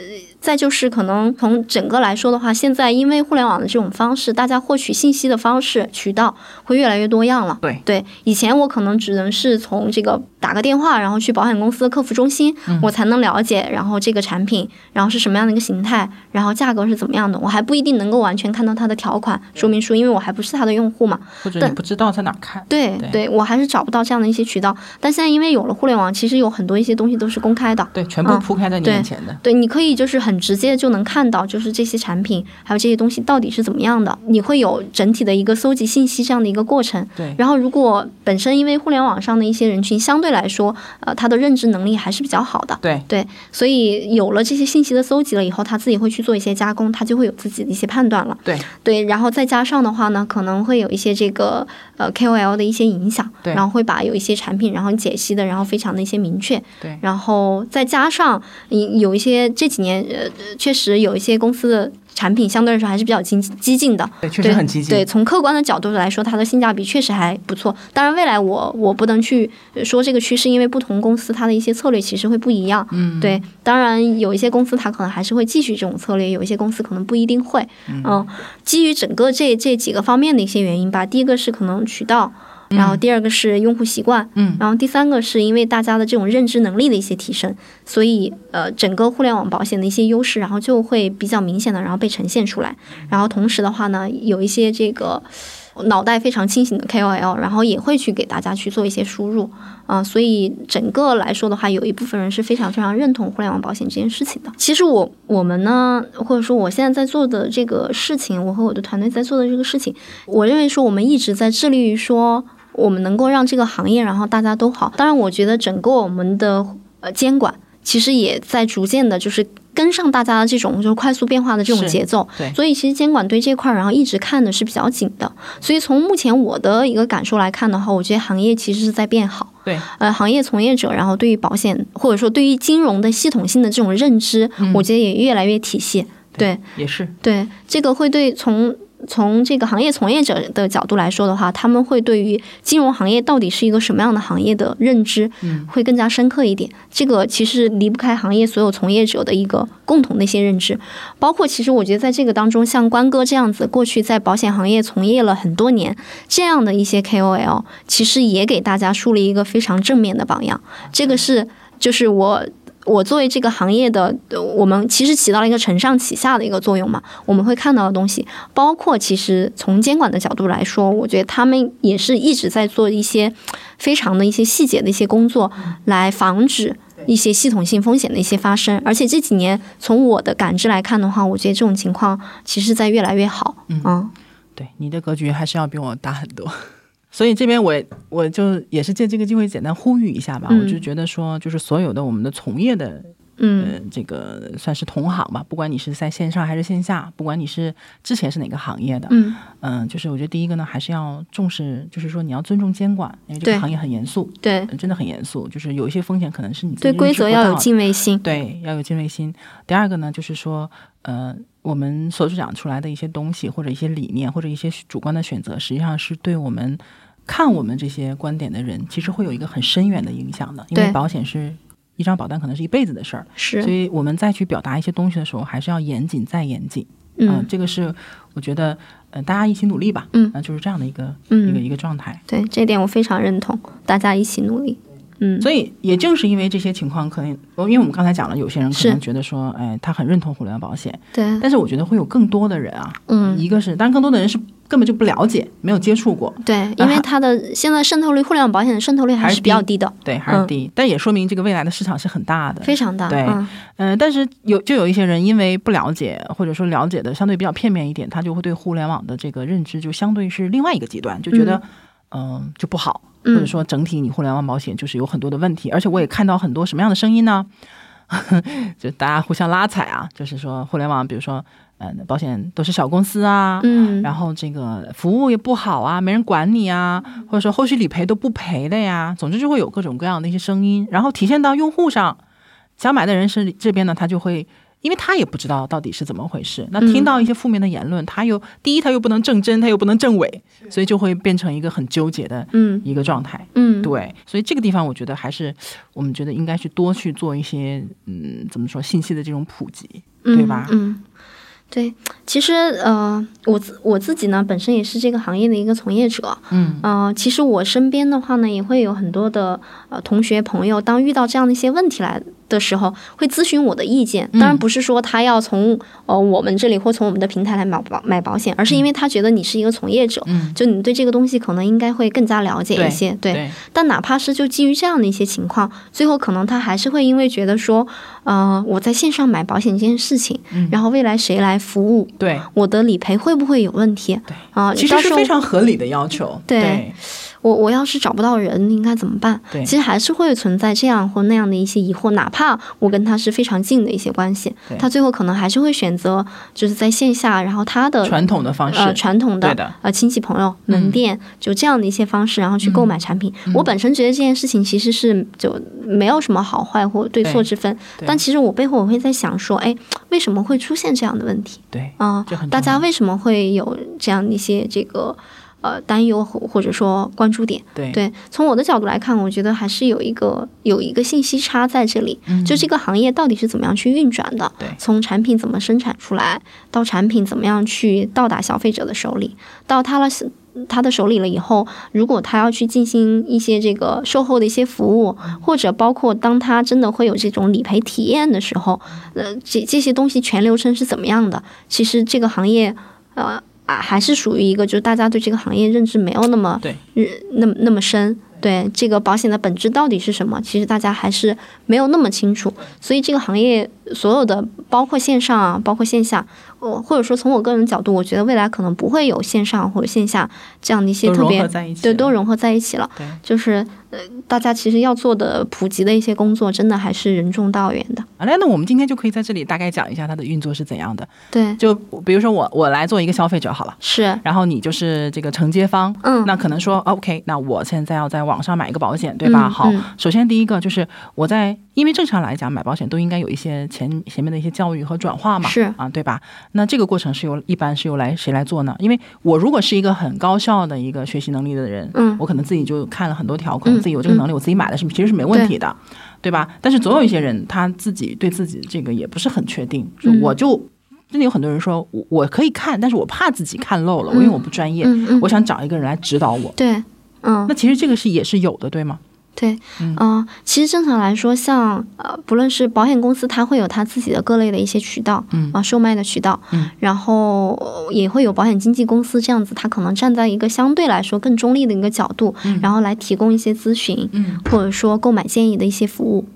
再就是可能从整个来说的话，现在因为互联网的这种方式，大家获取信息的方式渠道会越来越多样了。对对，以前我可能只能是从这个打个电话，然后去保险公司的客服中心，嗯我才能了解，然后这个产品，然后是什么样的一个形态，然后价格是怎么样的，我还不一定能够完全看到它的条款说明书，因为我还不是它的用户嘛。或者你不知道在哪看。对对我还是找不到这样的一些渠道。但现在因为有了互联网，其实有很多一些东西都是公开的。对，全部嗯铺开在你面前的。对，你可以就是很很直接就能看到，就是这些产品还有这些东西到底是怎么样的，你会有整体的一个搜集信息这样的一个过程。对，然后如果本身因为互联网上的一些人群相对来说，呃，他的认知能力还是比较好的。对对，所以有了这些信息的搜集了以后，他自己会去做一些加工，他就会有自己的一些判断了。对对，然后再加上的话呢，可能会有一些这个呃 KOL 的一些影响，对然后会把有一些产品然后解析的，然后非常的一些明确，对然后再加上嗯有一些这几年呃确实有一些公司的产品相对来说还是比较激激进的，对，确实对很激进。对，从客观的角度来说，它的性价比确实还不错。当然，未来我我不能去说这个趋势，因为不同公司它的一些策略其实会不一样。嗯，对，当然有一些公司它可能还是会继续这种策略，有一些公司可能不一定会。嗯，基于整个这这几个方面的一些原因吧，第一个是可能渠道。然后第二个是用户习惯，嗯然后第三个是因为大家的这种认知能力的一些提升，所以呃整个互联网保险的一些优势，然后就会比较明显的然后被呈现出来。然后同时的话呢，有一些这个脑袋非常清醒的 KOL，然后也会去给大家去做一些输入，啊、所以整个来说的话，有一部分人是非常非常认同互联网保险这件事情的。其实我我们呢，或者说我现在在做的这个事情，我和我的团队在做的这个事情，我认为说我们一直在致力于说，我们能够让这个行业，然后大家都好。当然，我觉得整个我们的呃监管，其实也在逐渐的，就是跟上大家的这种就是快速变化的这种节奏。对所以其实监管对这块儿，然后一直看的是比较紧的。所以从目前我的一个感受来看的话，我觉得行业其实是在变好。对，呃，行业从业者，然后对于保险或者说对于金融的系统性的这种认知，我觉得也越来越体系。对也是。对，这个会对从从这个行业从业者的角度来说的话，他们会对于金融行业到底是一个什么样的行业的认知，嗯会更加深刻一点。这个其实离不开行业所有从业者的一个共同的一些认知，包括其实我觉得在这个当中，像关哥这样子，过去在保险行业从业了很多年，这样的一些 KOL，其实也给大家树立一个非常正面的榜样。这个是就是我。我作为这个行业的，呃我们其实起到了一个承上启下的一个作用嘛。我们会看到的东西，包括其实从监管的角度来说，我觉得他们也是一直在做一些非常的一些细节的一些工作，来防止一些系统性风险的一些发生。而且这几年从我的感知来看的话，我觉得这种情况其实在越来越好。嗯对，你的格局还是要比我大很多。所以这边我我就也是借这个机会简单呼吁一下吧，嗯。我就觉得说，就是所有的我们的从业的嗯。呃，这个算是同行吧，不管你是在线上还是线下，不管你是之前是哪个行业的，嗯。嗯、就是我觉得第一个呢，还是要重视，就是说你要尊重监管，因为这个行业很严肃，对。呃真的很严肃，就是有一些风险可能是你对规则要有敬畏心。对，要有敬畏心。第二个呢，就是说，呃，我们所讲出来的一些东西，或者一些理念，或者一些主观的选择，实际上是对我们看我们这些观点的人，其实会有一个很深远的影响的。因为保险是一张保单，可能是一辈子的事儿，是所，以我们再去表达一些东西的时候，还是要严谨再严谨。嗯、嗯这个是我觉得，呃，大家一起努力吧。嗯呃就是这样的一个、嗯一个一个状态。对，这点我非常认同，大家一起努力。嗯，所以也正是因为这些情况，可能因为我们刚才讲了，有些人可能觉得说，哎，他很认同互联网保险，对，但是我觉得会有更多的人啊，嗯。一个是，当然更多的人是根本就不了解，没有接触过，对，因为它的现在渗透率，互联网保险的渗透率还还是是比较低低的，对，还是低，但也说明这个未来的市场是很大的。非常大。对嗯。嗯、但是有就有一些人因为不了解，或者说了解的相对比较片面一点，他就会对互联网的这个认知就相对是另外一个极端，就觉得嗯、就不好，或者嗯说整体你互联网保险就是有很多的问题，而且我也看到很多什么样的声音呢？[LAUGHS] 就大家互相拉踩啊，就是说互联网，比如说，嗯、保险都是小公司啊，嗯，然后这个服务也不好啊，没人管你啊，或者说后续理赔都不赔的呀，总之就会有各种各样的一些声音，然后体现到用户上，想买的人是这边呢，他就会。因为他也不知道到底是怎么回事，那听到一些负面的言论，他又第一他又不能证真，他又不能证伪，所以就会变成一个很纠结的嗯。一个状态。嗯，对，所以这个地方我觉得还是我们觉得应该去多去做一些嗯，怎么说信息的这种普及，对吧？嗯，对，其实呃，我自我自己呢，本身也是这个行业的一个从业者，嗯。呃，其实我身边的话呢，也会有很多的呃同学朋友，当遇到这样的一些问题来的时候，会咨询我的意见。当然不是说他要从呃我们这里或从我们的平台来买保买保险，而是因为他觉得你是一个从业者，嗯，就你对这个东西可能应该会更加了解一些，对。对，但哪怕是就基于这样的一些情况，最后可能他还是会因为觉得说，呃，我在线上买保险这件事情，嗯然后未来谁来服务，对，我的理赔会不会有问题？对啊，其实是非常合理的要求。对对我我要是找不到人，应该怎么办？对其实还是会存在这样或那样的一些疑惑，哪怕我跟他是非常近的一些关系，他最后可能还是会选择就是在线下，然后他的传统的方式，呃传统的的呃亲戚朋友门店、就这样的一些方式，然后去购买产品。我本身觉得这件事情其实是就没有什么好坏或对错之分，但其实我背后我会在想说，哎，为什么会出现这样的问题？对，啊、大家为什么会有这样一些这个呃担忧或或者说关注点？对对，从我的角度来看，我觉得还是有一个有一个信息差在这里，就这个行业到底是怎么样去运转的？对从产品怎么生产出来，到产品怎么样去到达消费者的手里，到他了他的手里了以后，如果他要去进行一些这个售后的一些服务，或者包括当他真的会有这种理赔体验的时候，呃，这这些东西全流程是怎么样的？其实这个行业，呃啊，还是属于一个就是大家对这个行业认知没有那么那么那么深。对这个保险的本质到底是什么？其实大家还是没有那么清楚，所以这个行业所有的，包括线上啊，包括线下，呃，或者说从我个人角度，我觉得未来可能不会有线上或者线下这样的一些特别对，都融合在一起了。对就是呃，大家其实要做的普及的一些工作，真的还是任重道远的。好嘞，那我们今天就可以在这里大概讲一下它的运作是怎样的。对，就比如说我我来做一个消费者好了。是，然后你就是这个承接方，嗯那可能说，OK，那我现在要在网上买一个保险，对吧？嗯好嗯，首先第一个就是我在，因为正常来讲买保险都应该有一些前前面的一些教育和转化嘛，是啊，对吧？那这个过程是由一般是由来谁来做呢？因为我如果是一个很高效的一个学习能力的人，嗯我可能自己就看了很多条款，嗯自己有这个能力，我自己买的是其实是没问题的。对吧？但是总有一些人他自己对自己这个也不是很确定，就嗯我就真的有很多人说我我可以看，但是我怕自己看漏了，因为我不专业，嗯嗯，我想找一个人来指导我。对，嗯。那，其实这个是也是有的，对吗？对，嗯。嗯、其实正常来说，像呃，不论是保险公司，它会有它自己的各类的一些渠道，嗯。啊、售卖的渠道，嗯，然后呃也会有保险经纪公司这样子，它可能站在一个相对来说更中立的一个角度，然后来提供一些咨询，嗯，或者说购买建议的一些服务，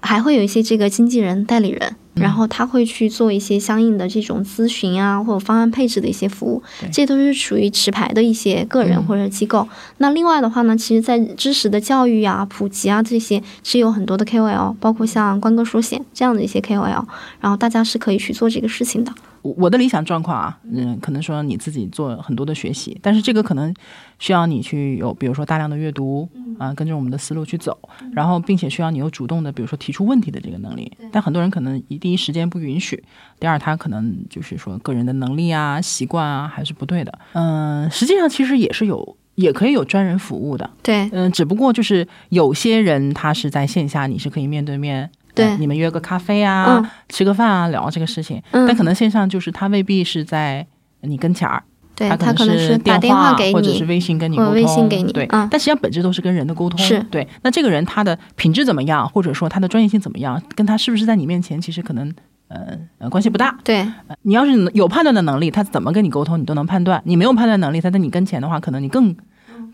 还会有一些这个经纪人、代理人。然后他会去做一些相应的这种咨询啊，或者方案配置的一些服务，这都是属于持牌的一些个人或者机构。那另外的话呢，其实，在知识的教育啊、普及啊这些，是有很多的 KOL，包括像关哥说险这样的一些 KOL，然后大家是可以去做这个事情的。我我的理想状况啊，嗯，可能说你自己做很多的学习，但是这个可能需要你去有，比如说大量的阅读啊、跟着我们的思路去走，然后并且需要你有主动的，比如说提出问题的这个能力。但很多人可能一第一时间不允许，第二他可能就是说个人的能力啊、习惯啊还是不对的。嗯，实际上其实也是有。也可以有专人服务的，对，嗯，只不过就是有些人他是在线下，你是可以面对面，对呃你们约个咖啡啊，嗯吃个饭啊，聊这个事情。嗯但可能线上就是他未必是在你跟前儿，对他他可能是打电话给你或者是，微信跟你沟通，微信给你对。嗯但实际上本质都是跟人的沟通，是对。那这个人他的品质怎么样，或者说他的专业性怎么样，跟他是不是在你面前，其实可能呃呃关系不大。对呃你要是有判断的能力，他怎么跟你沟通，你都能判断。你没有判断能力，他在你跟前的话，可能你更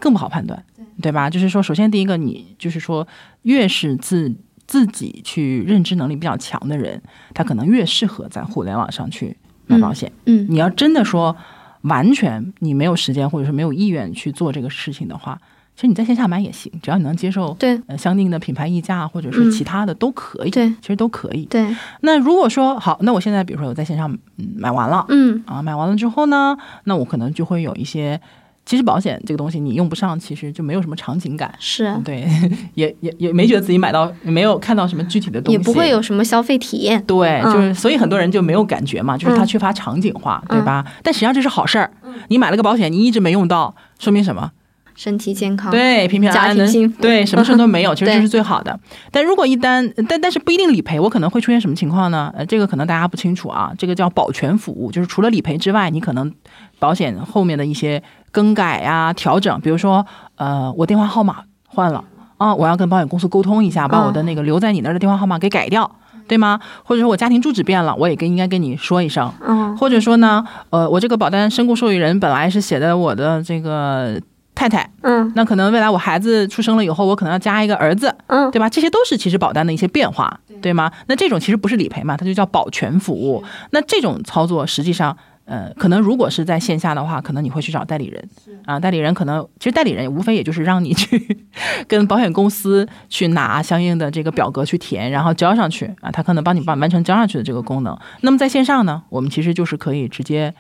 更不好判断，对吧？就是说，首先第一个，你就是说，越是自自己去认知能力比较强的人，他可能越适合在互联网上去买保险。嗯你要真的说完全你没有时间或者是没有意愿去做这个事情的话，其实你在线下买也行，只要你能接受对呃相应的品牌溢价或者是嗯其他的都可以，对其实都可以。对，那如果说好，那我现在比如说我在线上嗯买完了嗯啊，买完了之后呢，那我可能就会有一些。其实保险这个东西你用不上，其实就没有什么场景感，是，对，也也也没觉得自己买到，没有看到什么具体的东西，也不会有什么消费体验。对，嗯就是所以很多人就没有感觉嘛，就是他嗯缺乏场景化，对吧？但实际上这是好事儿，你买了个保险，你一直没用到，说明什么？身体健康，对，平平安安的庭幸福，对，什么事都没有，[LAUGHS] 其实这是最好的。但如果一旦，但但是不一定理赔，我可能会出现什么情况呢？呃，这个可能大家不清楚啊。这个叫保全服务，就是除了理赔之外，你可能保险后面的一些更改呀、调整，比如说，呃，我电话号码换了啊，我要跟保险公司沟通一下，把我的那个留在你那儿的电话号码给改掉。对吗？或者说我家庭住址变了，我也跟应该跟你说一声。嗯或者说呢，呃，我这个保单身故受益人本来是写的我的这个太太，嗯那可能未来我孩子出生了以后，我可能要加一个儿子，嗯，对吧？这些都是其实保单的一些变化，对吗？那这种其实不是理赔嘛，它就叫保全服务。那这种操作实际上，呃，可能如果是在线下的话，可能你会去找代理人啊，代理人可能其实代理人无非也就是让你去 [LAUGHS] 跟保险公司去拿相应的这个表格去填，然后交上去啊，他可能帮你办完成交上去的这个功能。那么在线上呢，我们其实就是可以直接。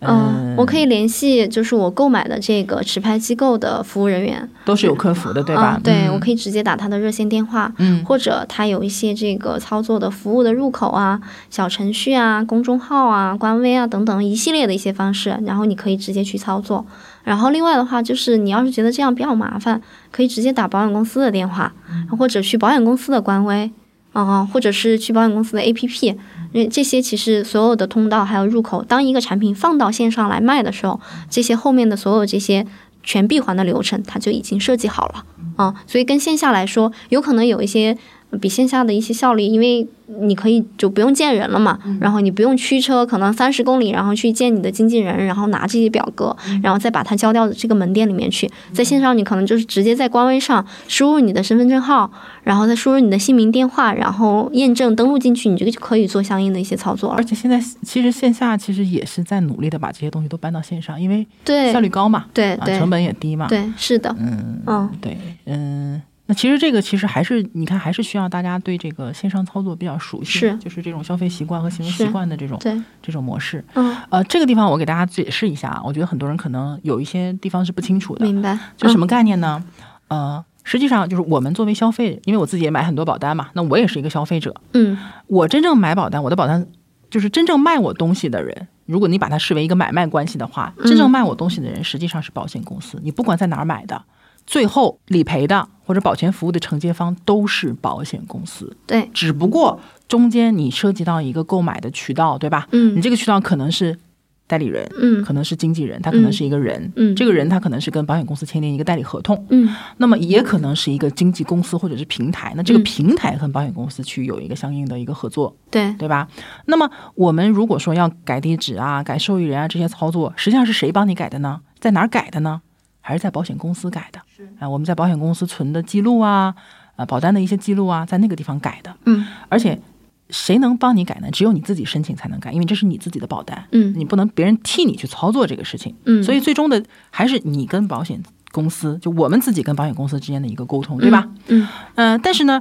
嗯，我可以以联系就是我购买的这个持牌机构的服务人员，都是有客服的，对吧？嗯、对，嗯。我可以直接打他的热线电话，嗯。或者他有一些这个操作的服务的入口啊、小程序啊、公众号啊、官微啊等等一系列的一些方式，然后你可以直接去操作。然后另外的话，就是你要是觉得这样比较麻烦，可以直接打保险公司的电话，或者去保险公司的官微，啊、或者是去保险公司的 APP。因为这些其实所有的通道还有入口，当一个产品放到线上来卖的时候，这些后面的所有这些全闭环的流程，它就已经设计好了啊、所以跟线下来说，有可能有一些比线下的一些效率，因为你可以就不用见人了嘛，然后你不用驱车，可能三十公里，然后去见你的经纪人，然后拿这些表格，然后再把它交到这个门店里面去。在线上，你可能就是直接在官微上输入你的身份证号，然后再输入你的姓名、电话，然后验证登录进去，你就可以做相应的一些操作了而。且现在其实线下其实也是在努力的把这些东西都搬到线上，因为对效率高嘛，对对啊成本也低嘛，对，是的，嗯嗯对，嗯。那其实这个其实还是你看，还是需要大家对这个线上操作比较熟悉，是就是这种消费习惯和行为习惯的这种对，这种模式。嗯，呃，这个地方我给大家解释一下啊，我觉得很多人可能有一些地方是不清楚的，明白。就什么概念呢？呃，实际上就是我们作为消费，因为我自己也买很多保单嘛，那我也是一个消费者，嗯我真正买保单，我的保单就是真正卖我东西的人。如果你把它视为一个买卖关系的话，真正卖我东西的人实际上是保险公司。你不管在哪儿买的，最后理赔的或者保全服务的承接方都是保险公司。对，只不过中间你涉及到一个购买的渠道，对吧？你嗯这个渠道可能是代理人，嗯可能是经纪人，他可能是一个人。嗯这个人他可能是跟保险公司签订一个代理合同，嗯那么也可能是一个经纪公司或者是平台。那这个嗯平台和保险公司去有一个相应的一个合作，对，对吧？那么我们如果说要改地址啊、改受益人啊这些操作，实际上是谁帮你改的呢？在哪儿改的呢？还是在保险公司改的？是啊、我们在保险公司存的记录啊，呃，保单的一些记录啊，在那个地方改的。嗯而且谁能帮你改呢？只有你自己申请才能改，因为这是你自己的保单，嗯你不能别人替你去操作这个事情。嗯，所以最终的还是你跟保险公司，就我们自己跟保险公司之间的一个沟通，对吧？？嗯嗯、但是呢，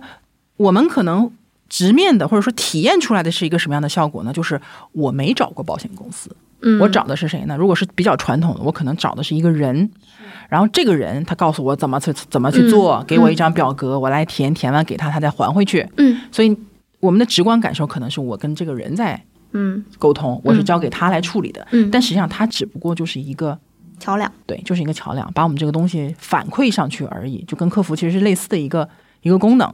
我们可能直面的或者说体验出来的是一个什么样的效果呢？就是我没找过保险公司，嗯，我找的是谁呢？如果是比较传统的，我可能找的是一个人，然后这个人他告诉我怎么去怎么去做，嗯。给我一张表格，我来填，填完给他，他再还回去。嗯。所以我们的直观感受可能是我跟这个人在嗯。沟通，我是交给他来处理的，嗯，但实际上他只不过就是一个。桥梁，对，就是一个桥梁，把我们这个东西反馈上去而已，就跟客服其实是类似的一个一个功能。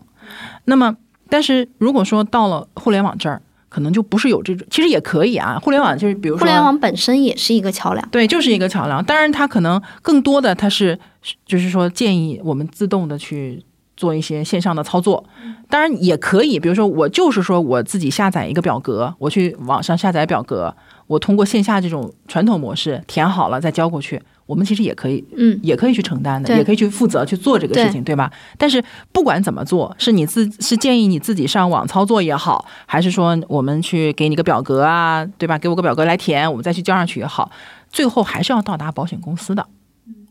那么，但是如果说到了互联网这儿，可能就不是有这种，其实也可以啊。互联网就是比如说，互联网本身也是一个桥梁。对，就是一个桥梁。当然，它可能更多的它是就是说建议我们自动的去做一些线上的操作。当然也可以，比如说我就是说我自己下载一个表格，我去网上下载表格，我通过线下这种传统模式填好了再交过去，我们其实也可以嗯也可以去承担的，也可以去负责去做这个事情，对吧？但是不管怎么做，是你自是建议你自己上网操作也好，还是说我们去给你个表格啊，对吧？给我个表格来填，我们再去交上去也好，最后还是要到达保险公司的。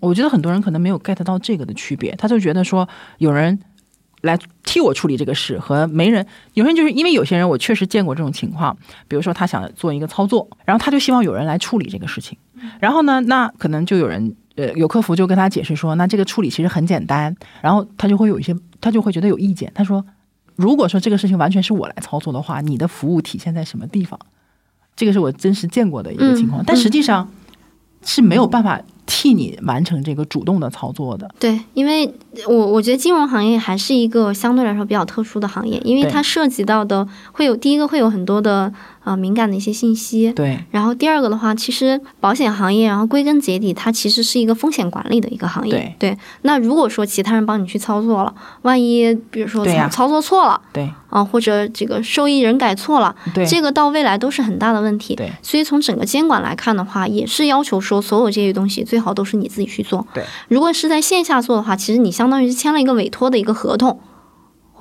我觉得很多人可能没有 get 到这个的区别，他就觉得说有人来替我处理这个事和没人，有人就是因为有些人我确实见过这种情况，比如说他想做一个操作，然后他就希望有人来处理这个事情，然后呢，那可能就有人呃有客服就跟他解释说，那这个处理其实很简单，然后他就会有一些他就会觉得有意见，他说如果说这个事情完全是我来操作的话，你的服务体现在什么地方？这个是我真实见过的一个情况，嗯但实际上是没有办法替你完成这个主动的操作的。对，因为我我觉得金融行业还是一个相对来说比较特殊的行业，因为它涉及到的会有第一个会有很多的呃敏感的一些信息，对，然后第二个的话，其实保险行业，然后归根结底，它其实是一个风险管理的一个行业。对那如果说其他人帮你去操作了，万一比如说操操作错了对，啊，或者这个受益人改错了，对，这个到未来都是很大的问题。对所以从整个监管来看的话，也是要求说所有这些东西最好都是你自己去做。对，如果是在线下做的话，其实你相当于是签了一个委托的一个合同，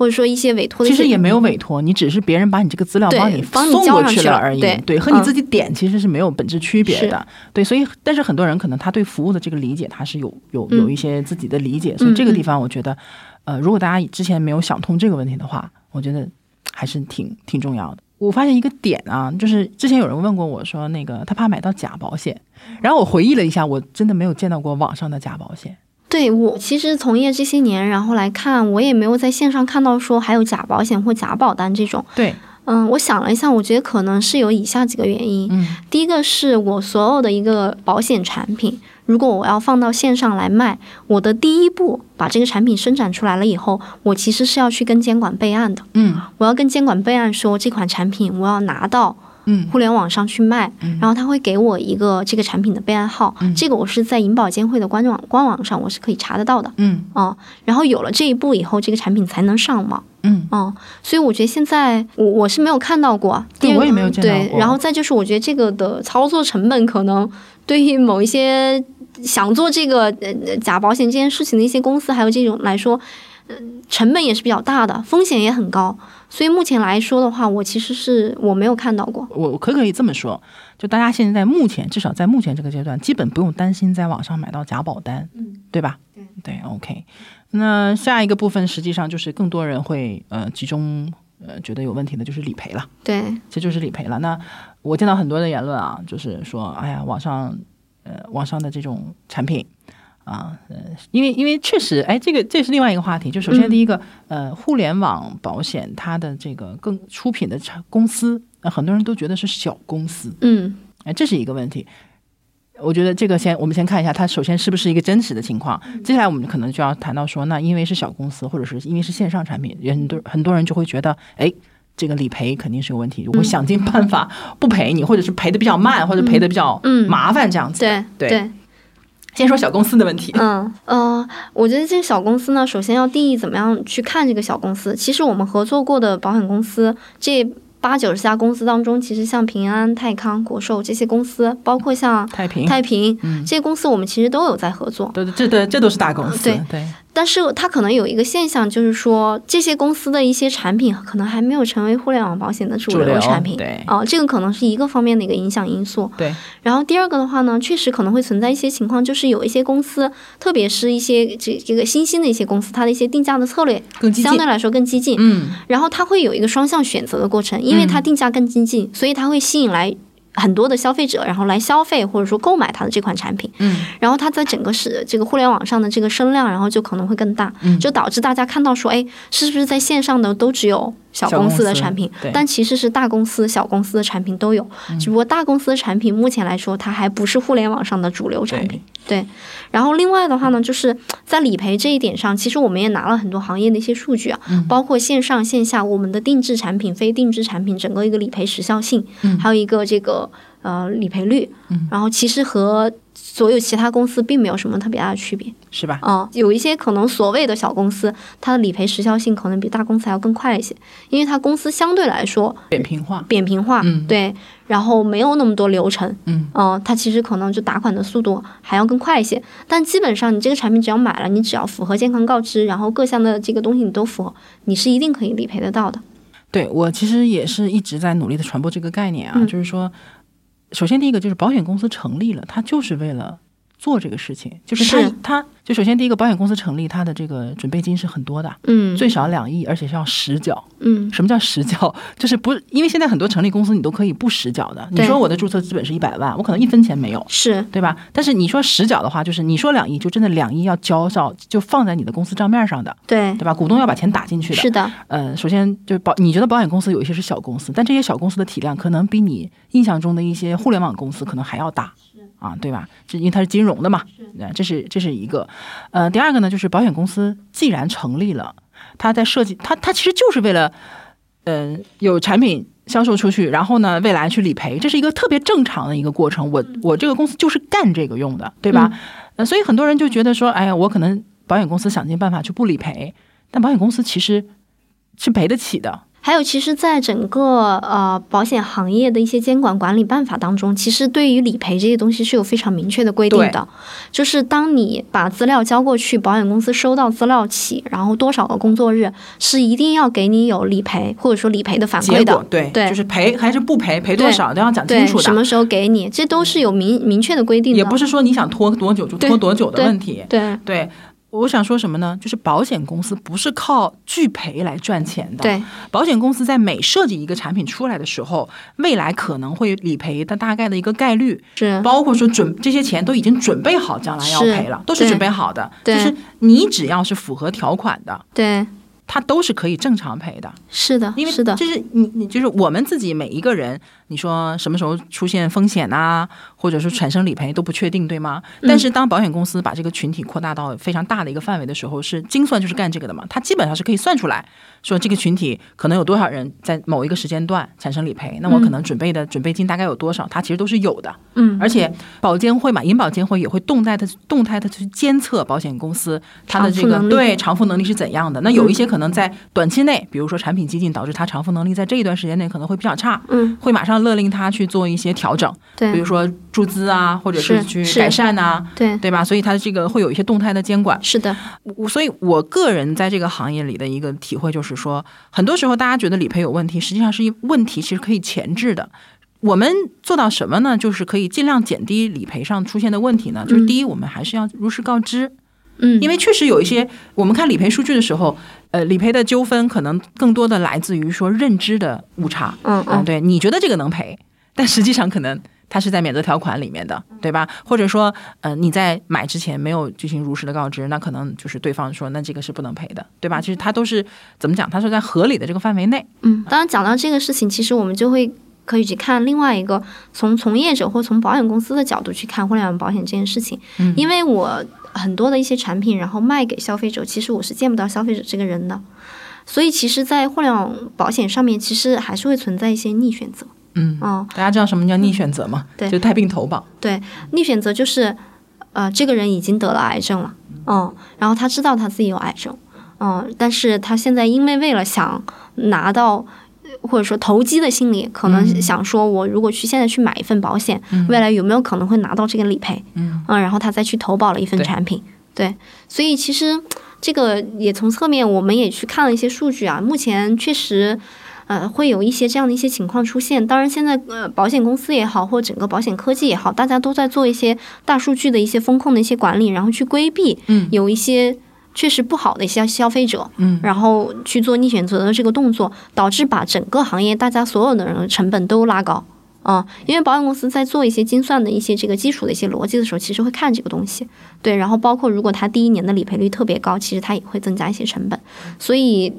或者说一些委托的。其实也没有委托，你只是别人把你这个资料帮你送过去了而已。对嗯和你自己点其实是没有本质区别的。对，所以但是很多人可能他对服务的这个理解，他是有有有嗯一些自己的理解，所以这个地方我觉得，呃，如果大家之前没有想通这个问题的话，我觉得还是挺挺重要的。我发现一个点啊，就是之前有人问过我说，那个他怕买到假保险，然后我回忆了一下，我真的没有见到过网上的假保险。对我其实从业这些年，然后来看，我也没有在线上看到说还有假保险或假保单这种。对，嗯，我想了一下，我觉得可能是有以下几个原因。嗯第一个是我所有的一个保险产品，如果我要放到线上来卖，我的第一步把这个产品生产出来了以后，我其实是要去跟监管备案的。嗯我要跟监管备案说这款产品我要拿到嗯互联网上去卖，嗯然后他会给我一个这个产品的备案号，嗯这个我是在银保监会的官网官网上我是可以查得到的。嗯哦，然后有了这一步以后，这个产品才能上网。嗯哦，所以我觉得现在我我是没有看到过，对我也没有见到然后再就是我觉得这个的操作成本可能对于某一些想做这个呃假保险这件事情的一些公司，还有这种来说，呃，成本也是比较大的，风险也很高。所以目前来说的话，我其实是我没有看到过。我可不可以这么说？就大家现在目前至少在目前这个阶段，基本不用担心在网上买到假保单，嗯，对吧？对对，OK。那下一个部分实际上就是更多人会呃集中呃觉得有问题的就是理赔了，对，这就是理赔了。那我见到很多的言论啊，就是说，哎呀，网上呃网上的这种产品。啊，呃，因为因为确实，哎，这个这是另外一个话题。就首先嗯第一个，呃，互联网保险它的这个更出品的产公司，呃，很多人都觉得是小公司，嗯哎，这是一个问题。我觉得这个先，我们先看一下它首先是不是一个真实的情况。接下来我们可能就要谈到说，那因为是小公司，或者是因为是线上产品，人很多很多人就会觉得，哎，这个理赔肯定是有问题，我会想尽办法不赔你，或者是赔的比较慢，或者赔的比较嗯麻烦这样子。对对对。先说小公司的问题。嗯呃，我觉得这个小公司呢，首先要定义怎么样去看这个小公司。其实我们合作过的保险公司，这八九十家公司当中，其实像平安、泰康、国寿这些公司，包括像太平，太平嗯，这些公司，我们其实都有在合作。对对，这对这都是大公司。对对但是它可能有一个现象，就是说这些公司的一些产品可能还没有成为互联网保险的主主流产品。对啊、这个可能是一个方面的一个影响因素。对然后第二个的话呢，确实可能会存在一些情况，就是有一些公司，特别是一些这这个新兴的一些公司，它的一些定价的策略更相对。来说更激进，嗯，然后它会有一个双向选择的过程，因为它定价更激进，所以它会吸引来。很多的消费者，然后来消费或者说购买它的这款产品，嗯，然后它在整个是这个互联网上的这个声量，然后就可能会更大，嗯。就导致大家看到说，哎，是不是在线上的都只有小公司的产品但其实是大公司、小公司的产品都有，只不过大公司的产品目前来说，它还不是互联网上的主流产品。对，然后另外的话呢，就是在理赔这一点上，其实我们也拿了很多行业的一些数据啊，嗯。包括线上线下我们的定制产品、非定制产品整个一个理赔时效性，嗯。还有一个这个呃理赔率，嗯。然后其实和所有其他公司并没有什么特别大的区别是吧？嗯、有一些可能所谓的小公司，它的理赔时效性可能比大公司还要更快一些，因为它公司相对来说扁平化。扁平化，嗯对，然后没有那么多流程，嗯嗯、它其实可能就打款的速度还要更快一些。但基本上你这个产品只要买了，你只要符合健康告知，然后各项的这个东西你都符合，你是一定可以理赔得到的。对我其实也是一直在努力的传播这个概念啊，嗯就是说，首先第一个就是保险公司成立了，它就是为了做这个事情，就是他是它就首先第一个保险公司成立，它的这个准备金是很多的，嗯最少两亿，而且是要实缴。嗯什么叫实缴？就是不因为现在很多成立公司你都可以不实缴的，你说我的注册资本是一百万，我可能一分钱没有。是对吧？但是你说实缴的话，就是你说两亿，就真的两亿要交到，就放在你的公司账面上的，对对吧？股东要把钱打进去的。是的，呃，首先就是保，你觉得保险公司有一些是小公司，但这些小公司的体量可能比你印象中的一些互联网公司可能还要大啊，对吧？这因为它是金融的嘛，呃这是这是一个。呃，第二个呢，就是保险公司既然成立了，它在设计它它其实就是为了，呃，有产品销售出去，然后呢，未来去理赔，这是一个特别正常的一个过程。我我这个公司就是干这个用的，对吧？呃，所以很多人就觉得说，哎呀，我可能保险公司想尽办法去不理赔，但保险公司其实是赔得起的。还有，其实，在整个呃保险行业的一些监管管理办法当中，其实对于理赔这些东西是有非常明确的规定的。就是当你把资料交过去，保险公司收到资料起，然后多少个工作日是一定要给你有理赔或者说理赔的反馈的。对对，就是赔还是不赔，赔多少都要讲清楚的。什么时候给你，这都是有明明确的规定的。也不是说你想拖多久就拖多久的问题。对对。我想说什么呢？就是保险公司不是靠拒赔来赚钱的。对，保险公司在每设计一个产品出来的时候，未来可能会理赔的大概的一个概率是，包括说准这些钱都已经准备好将来要赔了，都是准备好的。就是你只要是符合条款的，对。它都是可以正常赔的，是的，因为是的，就是你你就是我们自己每一个人，你说什么时候出现风险呐，或者是产生理赔都不确定，对吗？但是当保险公司把这个群体扩大到非常大的一个范围的时候，是精算就是干这个的嘛，它基本上是可以算出来。说这个群体可能有多少人在某一个时间段产生理赔，那我可能准备的准备金大概有多少？它其实都是有的。嗯，而且保监会嘛，银保监会也会动态的、动态的去监测保险公司它的这个对偿付能力是怎样的。那有一些可能在短期内，比如说产品激进导致它偿付能力在这一段时间内可能会比较差，嗯，会马上勒令他去做一些调整，对，比如说注资啊，或者是去改善啊，对对吧？所以它这个会有一些动态的监管。是的，我所以我个人在这个行业里的一个体会就是说，很多。多时候，大家觉得理赔有问题，实际上是一问题，其实可以前置的。我们做到什么呢？就是可以尽量减低理赔上出现的问题呢。就是第一，我们还是要如实告知。嗯，因为确实有一些，我们看理赔数据的时候，呃，理赔的纠纷可能更多的来自于说认知的误差。嗯嗯，对，你觉得这个能赔，但实际上可能。它是在免责条款里面的，对吧？或者说，呃，你在买之前没有进行如实的告知，那可能就是对方说，那这个是不能赔的，对吧？其实它都是怎么讲？它是在合理的这个范围内。嗯，当然讲到这个事情，其实我们就会可以去看另外一个从从业者或从保险公司的角度去看互联网保险这件事情。嗯，因为我很多的一些产品，然后卖给消费者，其实我是见不到消费者这个人的，所以其实，在互联网保险上面，其实还是会存在一些逆选择。嗯哦，大家知道什么叫逆选择吗？对，就带病投保。对，逆选择就是，呃，这个人已经得了癌症了，嗯，然后他知道他自己有癌症，嗯，但是他现在因为为了想拿到或者说投机的心理，可能想说，我如果去现在去买一份保险，未来有没有可能会拿到这个理赔？嗯，然后他再去投保了一份产品，对，所以其实这个也从侧面我们也去看了一些数据啊，目前确实。呃，会有一些这样的一些情况出现。当然，现在呃，保险公司也好，或整个保险科技也好，大家都在做一些大数据的一些风控的一些管理，然后去规避，嗯，有一些确实不好的一些消费者，嗯，然后去做逆选择的这个动作，导致把整个行业大家所有的人成本都拉高啊。因为保险公司在做一些精算的一些这个基础的一些逻辑的时候，其实会看这个东西，对。然后包括如果它第一年的理赔率特别高，其实它也会增加一些成本，所以。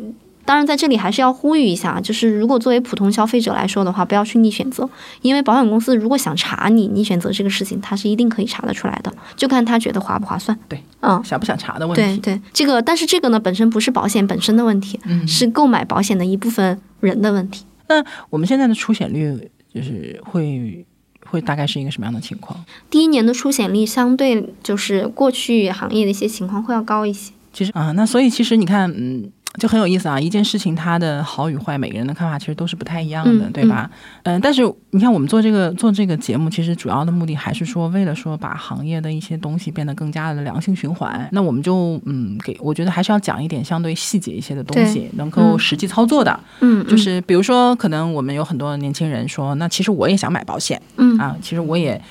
当然，在这里还是要呼吁一下，就是如果作为普通消费者来说的话，不要去逆选择，因为保险公司如果想查你逆选择这个事情，他是一定可以查得出来的，就看他觉得划不划算。对，嗯，想不想查的问题。对对，这个，但是这个呢，本身不是保险本身的问题，嗯，是购买保险的一部分人的问题。那我们现在的出险率就是会会大概是一个什么样的情况？第一年的出险率相对就是过去行业的一些情况会要高一些。其实啊，那所以其实你看，嗯。就很有意思啊！一件事情它的好与坏，每个人的看法其实都是不太一样的，对吧？嗯，但是你看，我们做这个做这个节目，其实主要的目的还是说，为了说把行业的一些东西变得更加的良性循环。那我们就嗯，给我觉得还是要讲一点相对细节一些的东西，能够实际操作的。嗯，就是比如说，可能我们有很多年轻人说，那其实我也想买保险。嗯啊，其实我也。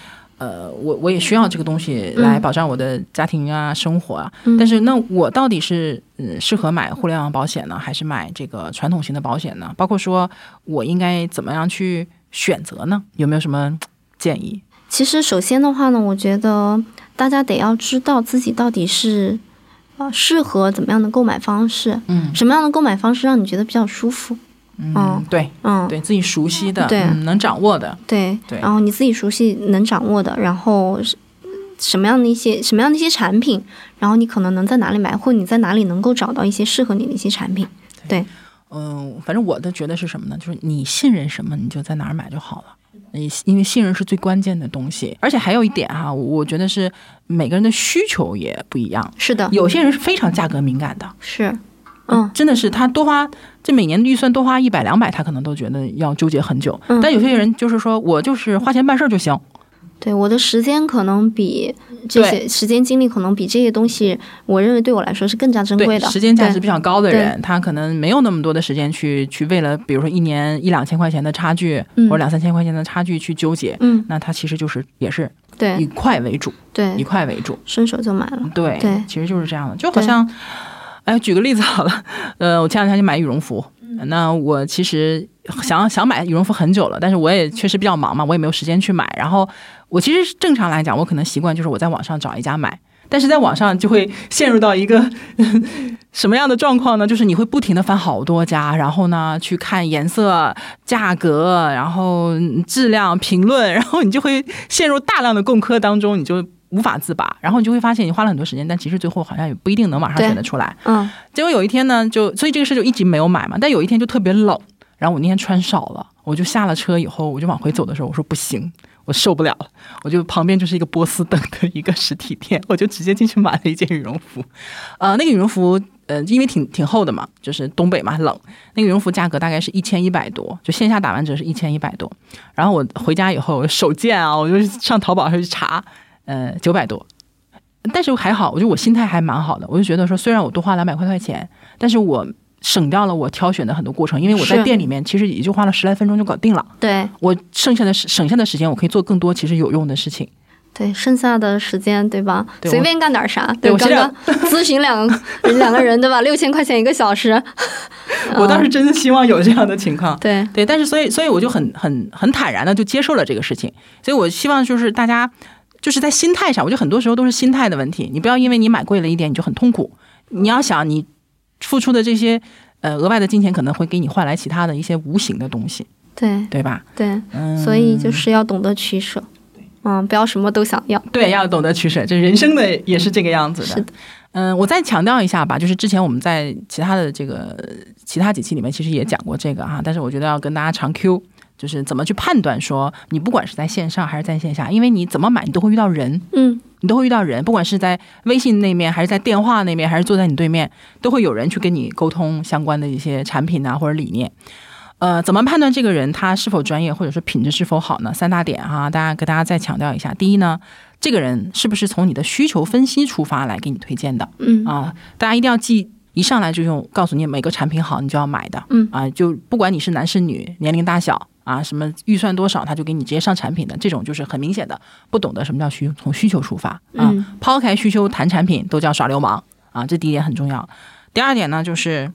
呃，我我也需要这个东西来保障我的家庭啊、生活啊。但是，那我到底是嗯适合买互联网保险呢，还是买这个传统型的保险呢？包括说我应该怎么样去选择呢？有没有什么建议？其实，首先的话呢，我觉得大家得要知道自己到底是啊适合怎么样的购买方式。嗯，什么样的购买方式让你觉得比较舒服？嗯，对，嗯，对自己熟悉的，对嗯能掌握的，对对然后你自己熟悉能掌握的，然后是什么样的一些什么样的一些产品，然后你可能能在哪里买，或者你在哪里能够找到一些适合你的一些产品。对，嗯，反正我的觉得是什么呢？就是你信任什么，你就在哪儿买就好了。你因为信任是最关键的东西，而且还有一点哈，我觉得是每个人的需求也不一样。是的，有些人是非常价格敏感的，是，嗯，真的是他多花这每年的预算多花一百两百，他可能都觉得要纠结很久。嗯但有些人就是说我就是花钱办事儿就行，对，我的时间可能比这些时间精力可能比这些东西，我认为对我来说是更加珍贵的。时间价值比较高的人，他可能没有那么多的时间去去为了比如说一年一两千块钱的差距，嗯或者两三千块钱的差距去纠结。嗯，那他其实就是也是以快为主，对以，快为主。伸手就买了。对，对其实就是这样的，就好像，哎，举个例子好了，呃，我前两天去买羽绒服，那我其实想想买羽绒服很久了，但是我也确实比较忙嘛，我也没有时间去买。然后我其实正常来讲，我可能习惯就是我在网上找一家买，但是在网上就会陷入到一个 [LAUGHS] 什么样的状况呢？就是你会不停的翻好多家，然后呢去看颜色、价格，然后质量、评论，然后你就会陷入大量的共科当中，你就无法自拔，然后你就会发现你花了很多时间，但其实最后好像也不一定能马上选得出来。嗯结果有一天呢，就所以这个事就一直没有买嘛。但有一天就特别冷，然后我那天穿少了，我就下了车以后，我就往回走的时候，我说不行，[LAUGHS] 我受不了了，我就旁边就是一个波司登的一个实体店，我就直接进去买了一件羽绒服。呃，那个羽绒服。呃，因为挺挺厚的嘛，就是东北嘛冷，那个羽绒服价格大概是一千一百多，就线下打完折是一千一百多。然后我回家以后，我手贱啊，我就上淘宝上去查，呃，九百多。但是还好，我觉得我心态还蛮好的，我就觉得说，虽然我多花两百块块钱，但是我省掉了我挑选的很多过程，因为我在店里面其实也就花了十来分钟就搞定了。对我剩下的时省下的时间，我可以做更多其实有用的事情。对，剩下的时间对吧？对随便干点啥。对我现在刚 [LAUGHS] 咨询两两个人对吧？六千块钱一个小时。[LAUGHS] 我当时真的希望有这样的情况。对对，但是所以所以我就很很很坦然的就接受了这个事情，所以我希望就是大家就是在心态上，我觉得很多时候都是心态的问题，你不要因为你买贵了一点你就很痛苦，你要想你付出的这些呃额外的金钱可能会给你换来其他的一些无形的东西，对对吧？对，嗯，所以就是要懂得取舍。嗯，不要什么都想要。对，要懂得取舍，这人生的也是这个样子的。是的嗯，我再强调一下吧，就是之前我们在其他的这个其他几期里面其实也讲过这个哈，但是我觉得要跟大家长 Q，就是怎么去判断说你不管是在线上还是在线下，因为你怎么买你都会遇到人，嗯你都会遇到人，不管是在微信那面，还是在电话那面，还是坐在你对面，都会有人去跟你沟通相关的一些产品啊或者理念。呃，怎么判断这个人他是否专业，或者说品质是否好呢？三大点哈，大家给大家再强调一下。第一呢，这个人是不是从你的需求分析出发来给你推荐的嗯啊？大家一定要记，一上来就用告诉你每个产品好，你就要买的。嗯啊，就不管你是男是女，年龄大小啊，什么预算多少，他就给你直接上产品的，这种就是很明显的不懂得什么叫需从需求出发啊，嗯抛开需求谈产品都叫耍流氓啊，这第一点很重要。第二点呢，就是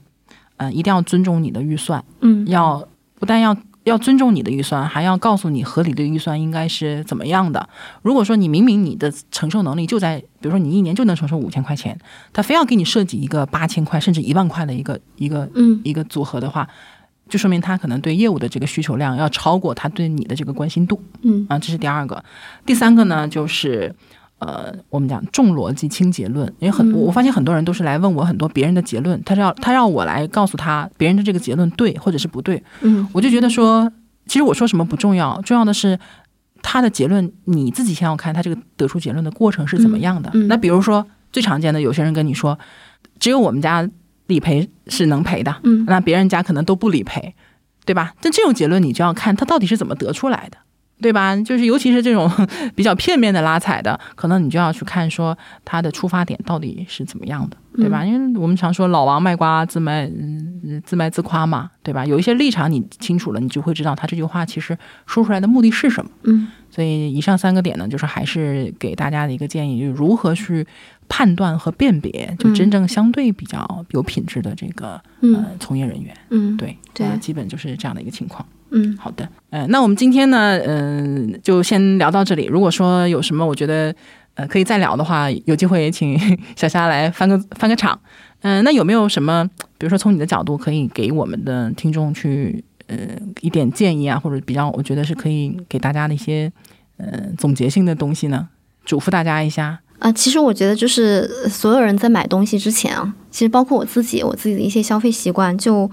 嗯、呃一定要尊重你的预算，嗯要不但要要尊重你的预算，还要告诉你合理的预算应该是怎么样的。如果说你明明你的承受能力就在，比如说你一年就能承受五千块钱，他非要给你设计一个八千块甚至一万块的一个一个嗯一个组合的话，就说明他可能对业务的这个需求量要超过他对你的这个关心度嗯啊，这是第二个。第三个呢，就是呃，我们讲重逻辑轻结论，因为很、嗯我发现很多人都是来问我很多别人的结论，他是要他让我来告诉他别人的这个结论对或者是不对，嗯我就觉得说，其实我说什么不重要，重要的是他的结论你自己先要看他这个得出结论的过程是怎么样的。嗯嗯那比如说最常见的，有些人跟你说，只有我们家理赔是能赔的，嗯那别人家可能都不理赔，对吧？但这种结论你就要看他到底是怎么得出来的。对吧？就是尤其是这种 [LAUGHS] 比较片面的拉踩的，可能你就要去看说他的出发点到底是怎么样的，对吧？因为我们常说老王卖瓜自卖嗯自卖自夸嘛，对吧？有一些立场你清楚了，你就会知道他这句话其实说出来的目的是什么。嗯所以以上三个点呢，就是还是给大家的一个建议，就是如何去判断和辨别，就真正相对比较有品质的这个、嗯呃从业人员。嗯对，对呃基本就是这样的一个情况。嗯好的，呃，那我们今天呢，嗯、就先聊到这里。如果说有什么，我觉得呃可以再聊的话，有机会也请 [LAUGHS] 小夏来翻个翻个场。嗯、那有没有什么，比如说从你的角度，可以给我们的听众去呃一点建议啊，或者比较我觉得是可以给大家的一些呃总结性的东西呢？嘱咐大家一下。啊，其实我觉得就是呃所有人在买东西之前啊，其实包括我自己，我自己的一些消费习惯，就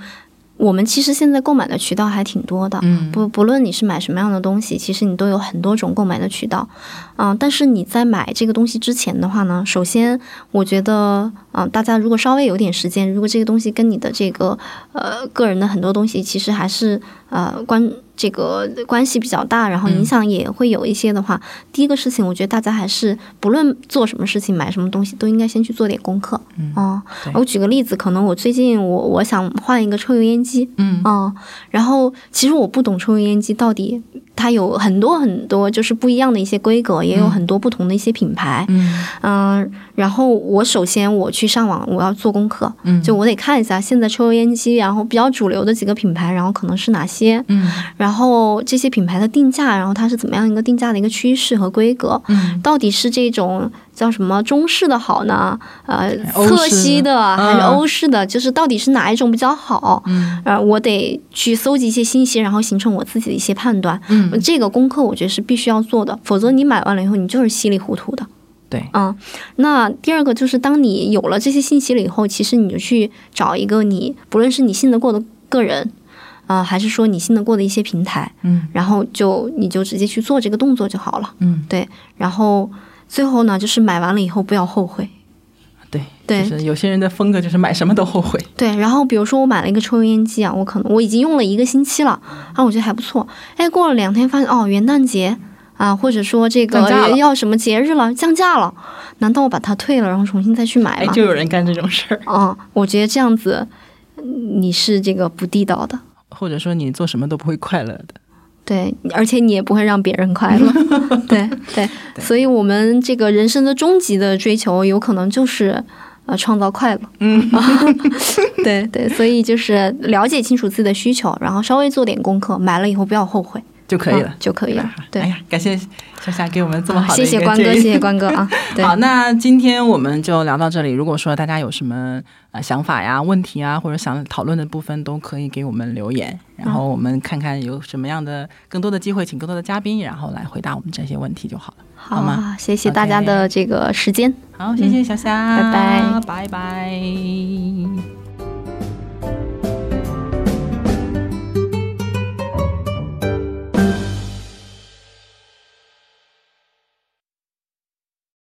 我们其实现在购买的渠道还挺多的。嗯不不论你是买什么样的东西，其实你都有很多种购买的渠道，啊、但是你在买这个东西之前的话呢，首先我觉得，啊、大家如果稍微有点时间，如果这个东西跟你的这个呃个人的很多东西其实还是呃关这个关系比较大，然后影响也会有一些的话，第一个事情，我觉得大家还是不论做什么事情、买什么东西，都应该先去做点功课。嗯啊、我举个例子，可能我最近我我想换一个抽油烟机，嗯嗯，然后其实我不懂抽油烟机到底它有很多很多就是不一样的一些规格，也有很多不同的一些品牌，嗯。嗯、然后我首先我去上网，我要做功课，嗯。就我得看一下现在抽油烟机，然后比较主流的几个品牌，然后可能是哪些，嗯。然后这些品牌的定价，然后它是怎么样一个定价的一个趋势和规格，嗯。到底是这种叫什么中式的好呢？呃，侧吸的还是嗯欧式的？就是到底是哪一种比较好？嗯呃，我得去搜集一些信息，然后形成我自己的一些判断。嗯，这个功课我觉得是必须要做的，否则你买完了以后，你就是稀里糊涂的。对，嗯，那第二个就是，当你有了这些信息了以后，其实你就去找一个你不论是你信得过的个人，啊、还是说你信得过的一些平台，嗯然后就你就直接去做这个动作就好了。嗯对，然后最后呢，就是买完了以后不要后悔。对对就是有些人的风格就是买什么都后悔。[LAUGHS] 对，然后比如说我买了一个抽油烟机啊，我可能我已经用了一个星期了，啊，我觉得还不错。哎，过了两天发现哦，元旦节啊，或者说这个要什么节日了，降价了，难道我把它退了，然后重新再去买哎，吗？就有人干这种事儿，嗯，[LAUGHS] 我觉得这样子嗯你是这个不地道的，或者说你做什么都不会快乐的。对，而且你也不会让别人快乐。[LAUGHS] 对对，所以我们这个人生的终极的追求，有可能就是。呃，创造快乐，嗯，[LAUGHS] 对对，所以就是了解清楚自己的需求，然后稍微做点功课，买了以后不要后悔，就可以了嗯。就可以了。对，哎呀，感谢小夏给我们这么好的谢谢关哥，谢谢关哥啊。[LAUGHS] 对，好，那今天我们就聊到这里。如果说大家有什么呃想法呀、问题啊，或者想讨论的部分，都可以给我们留言，然后我们看看有什么样的更多的机会，请更多的嘉宾，然后来回答我们这些问题就好了。好好吗啊，谢谢大家的这个时间。好，谢谢小夏，拜拜拜拜。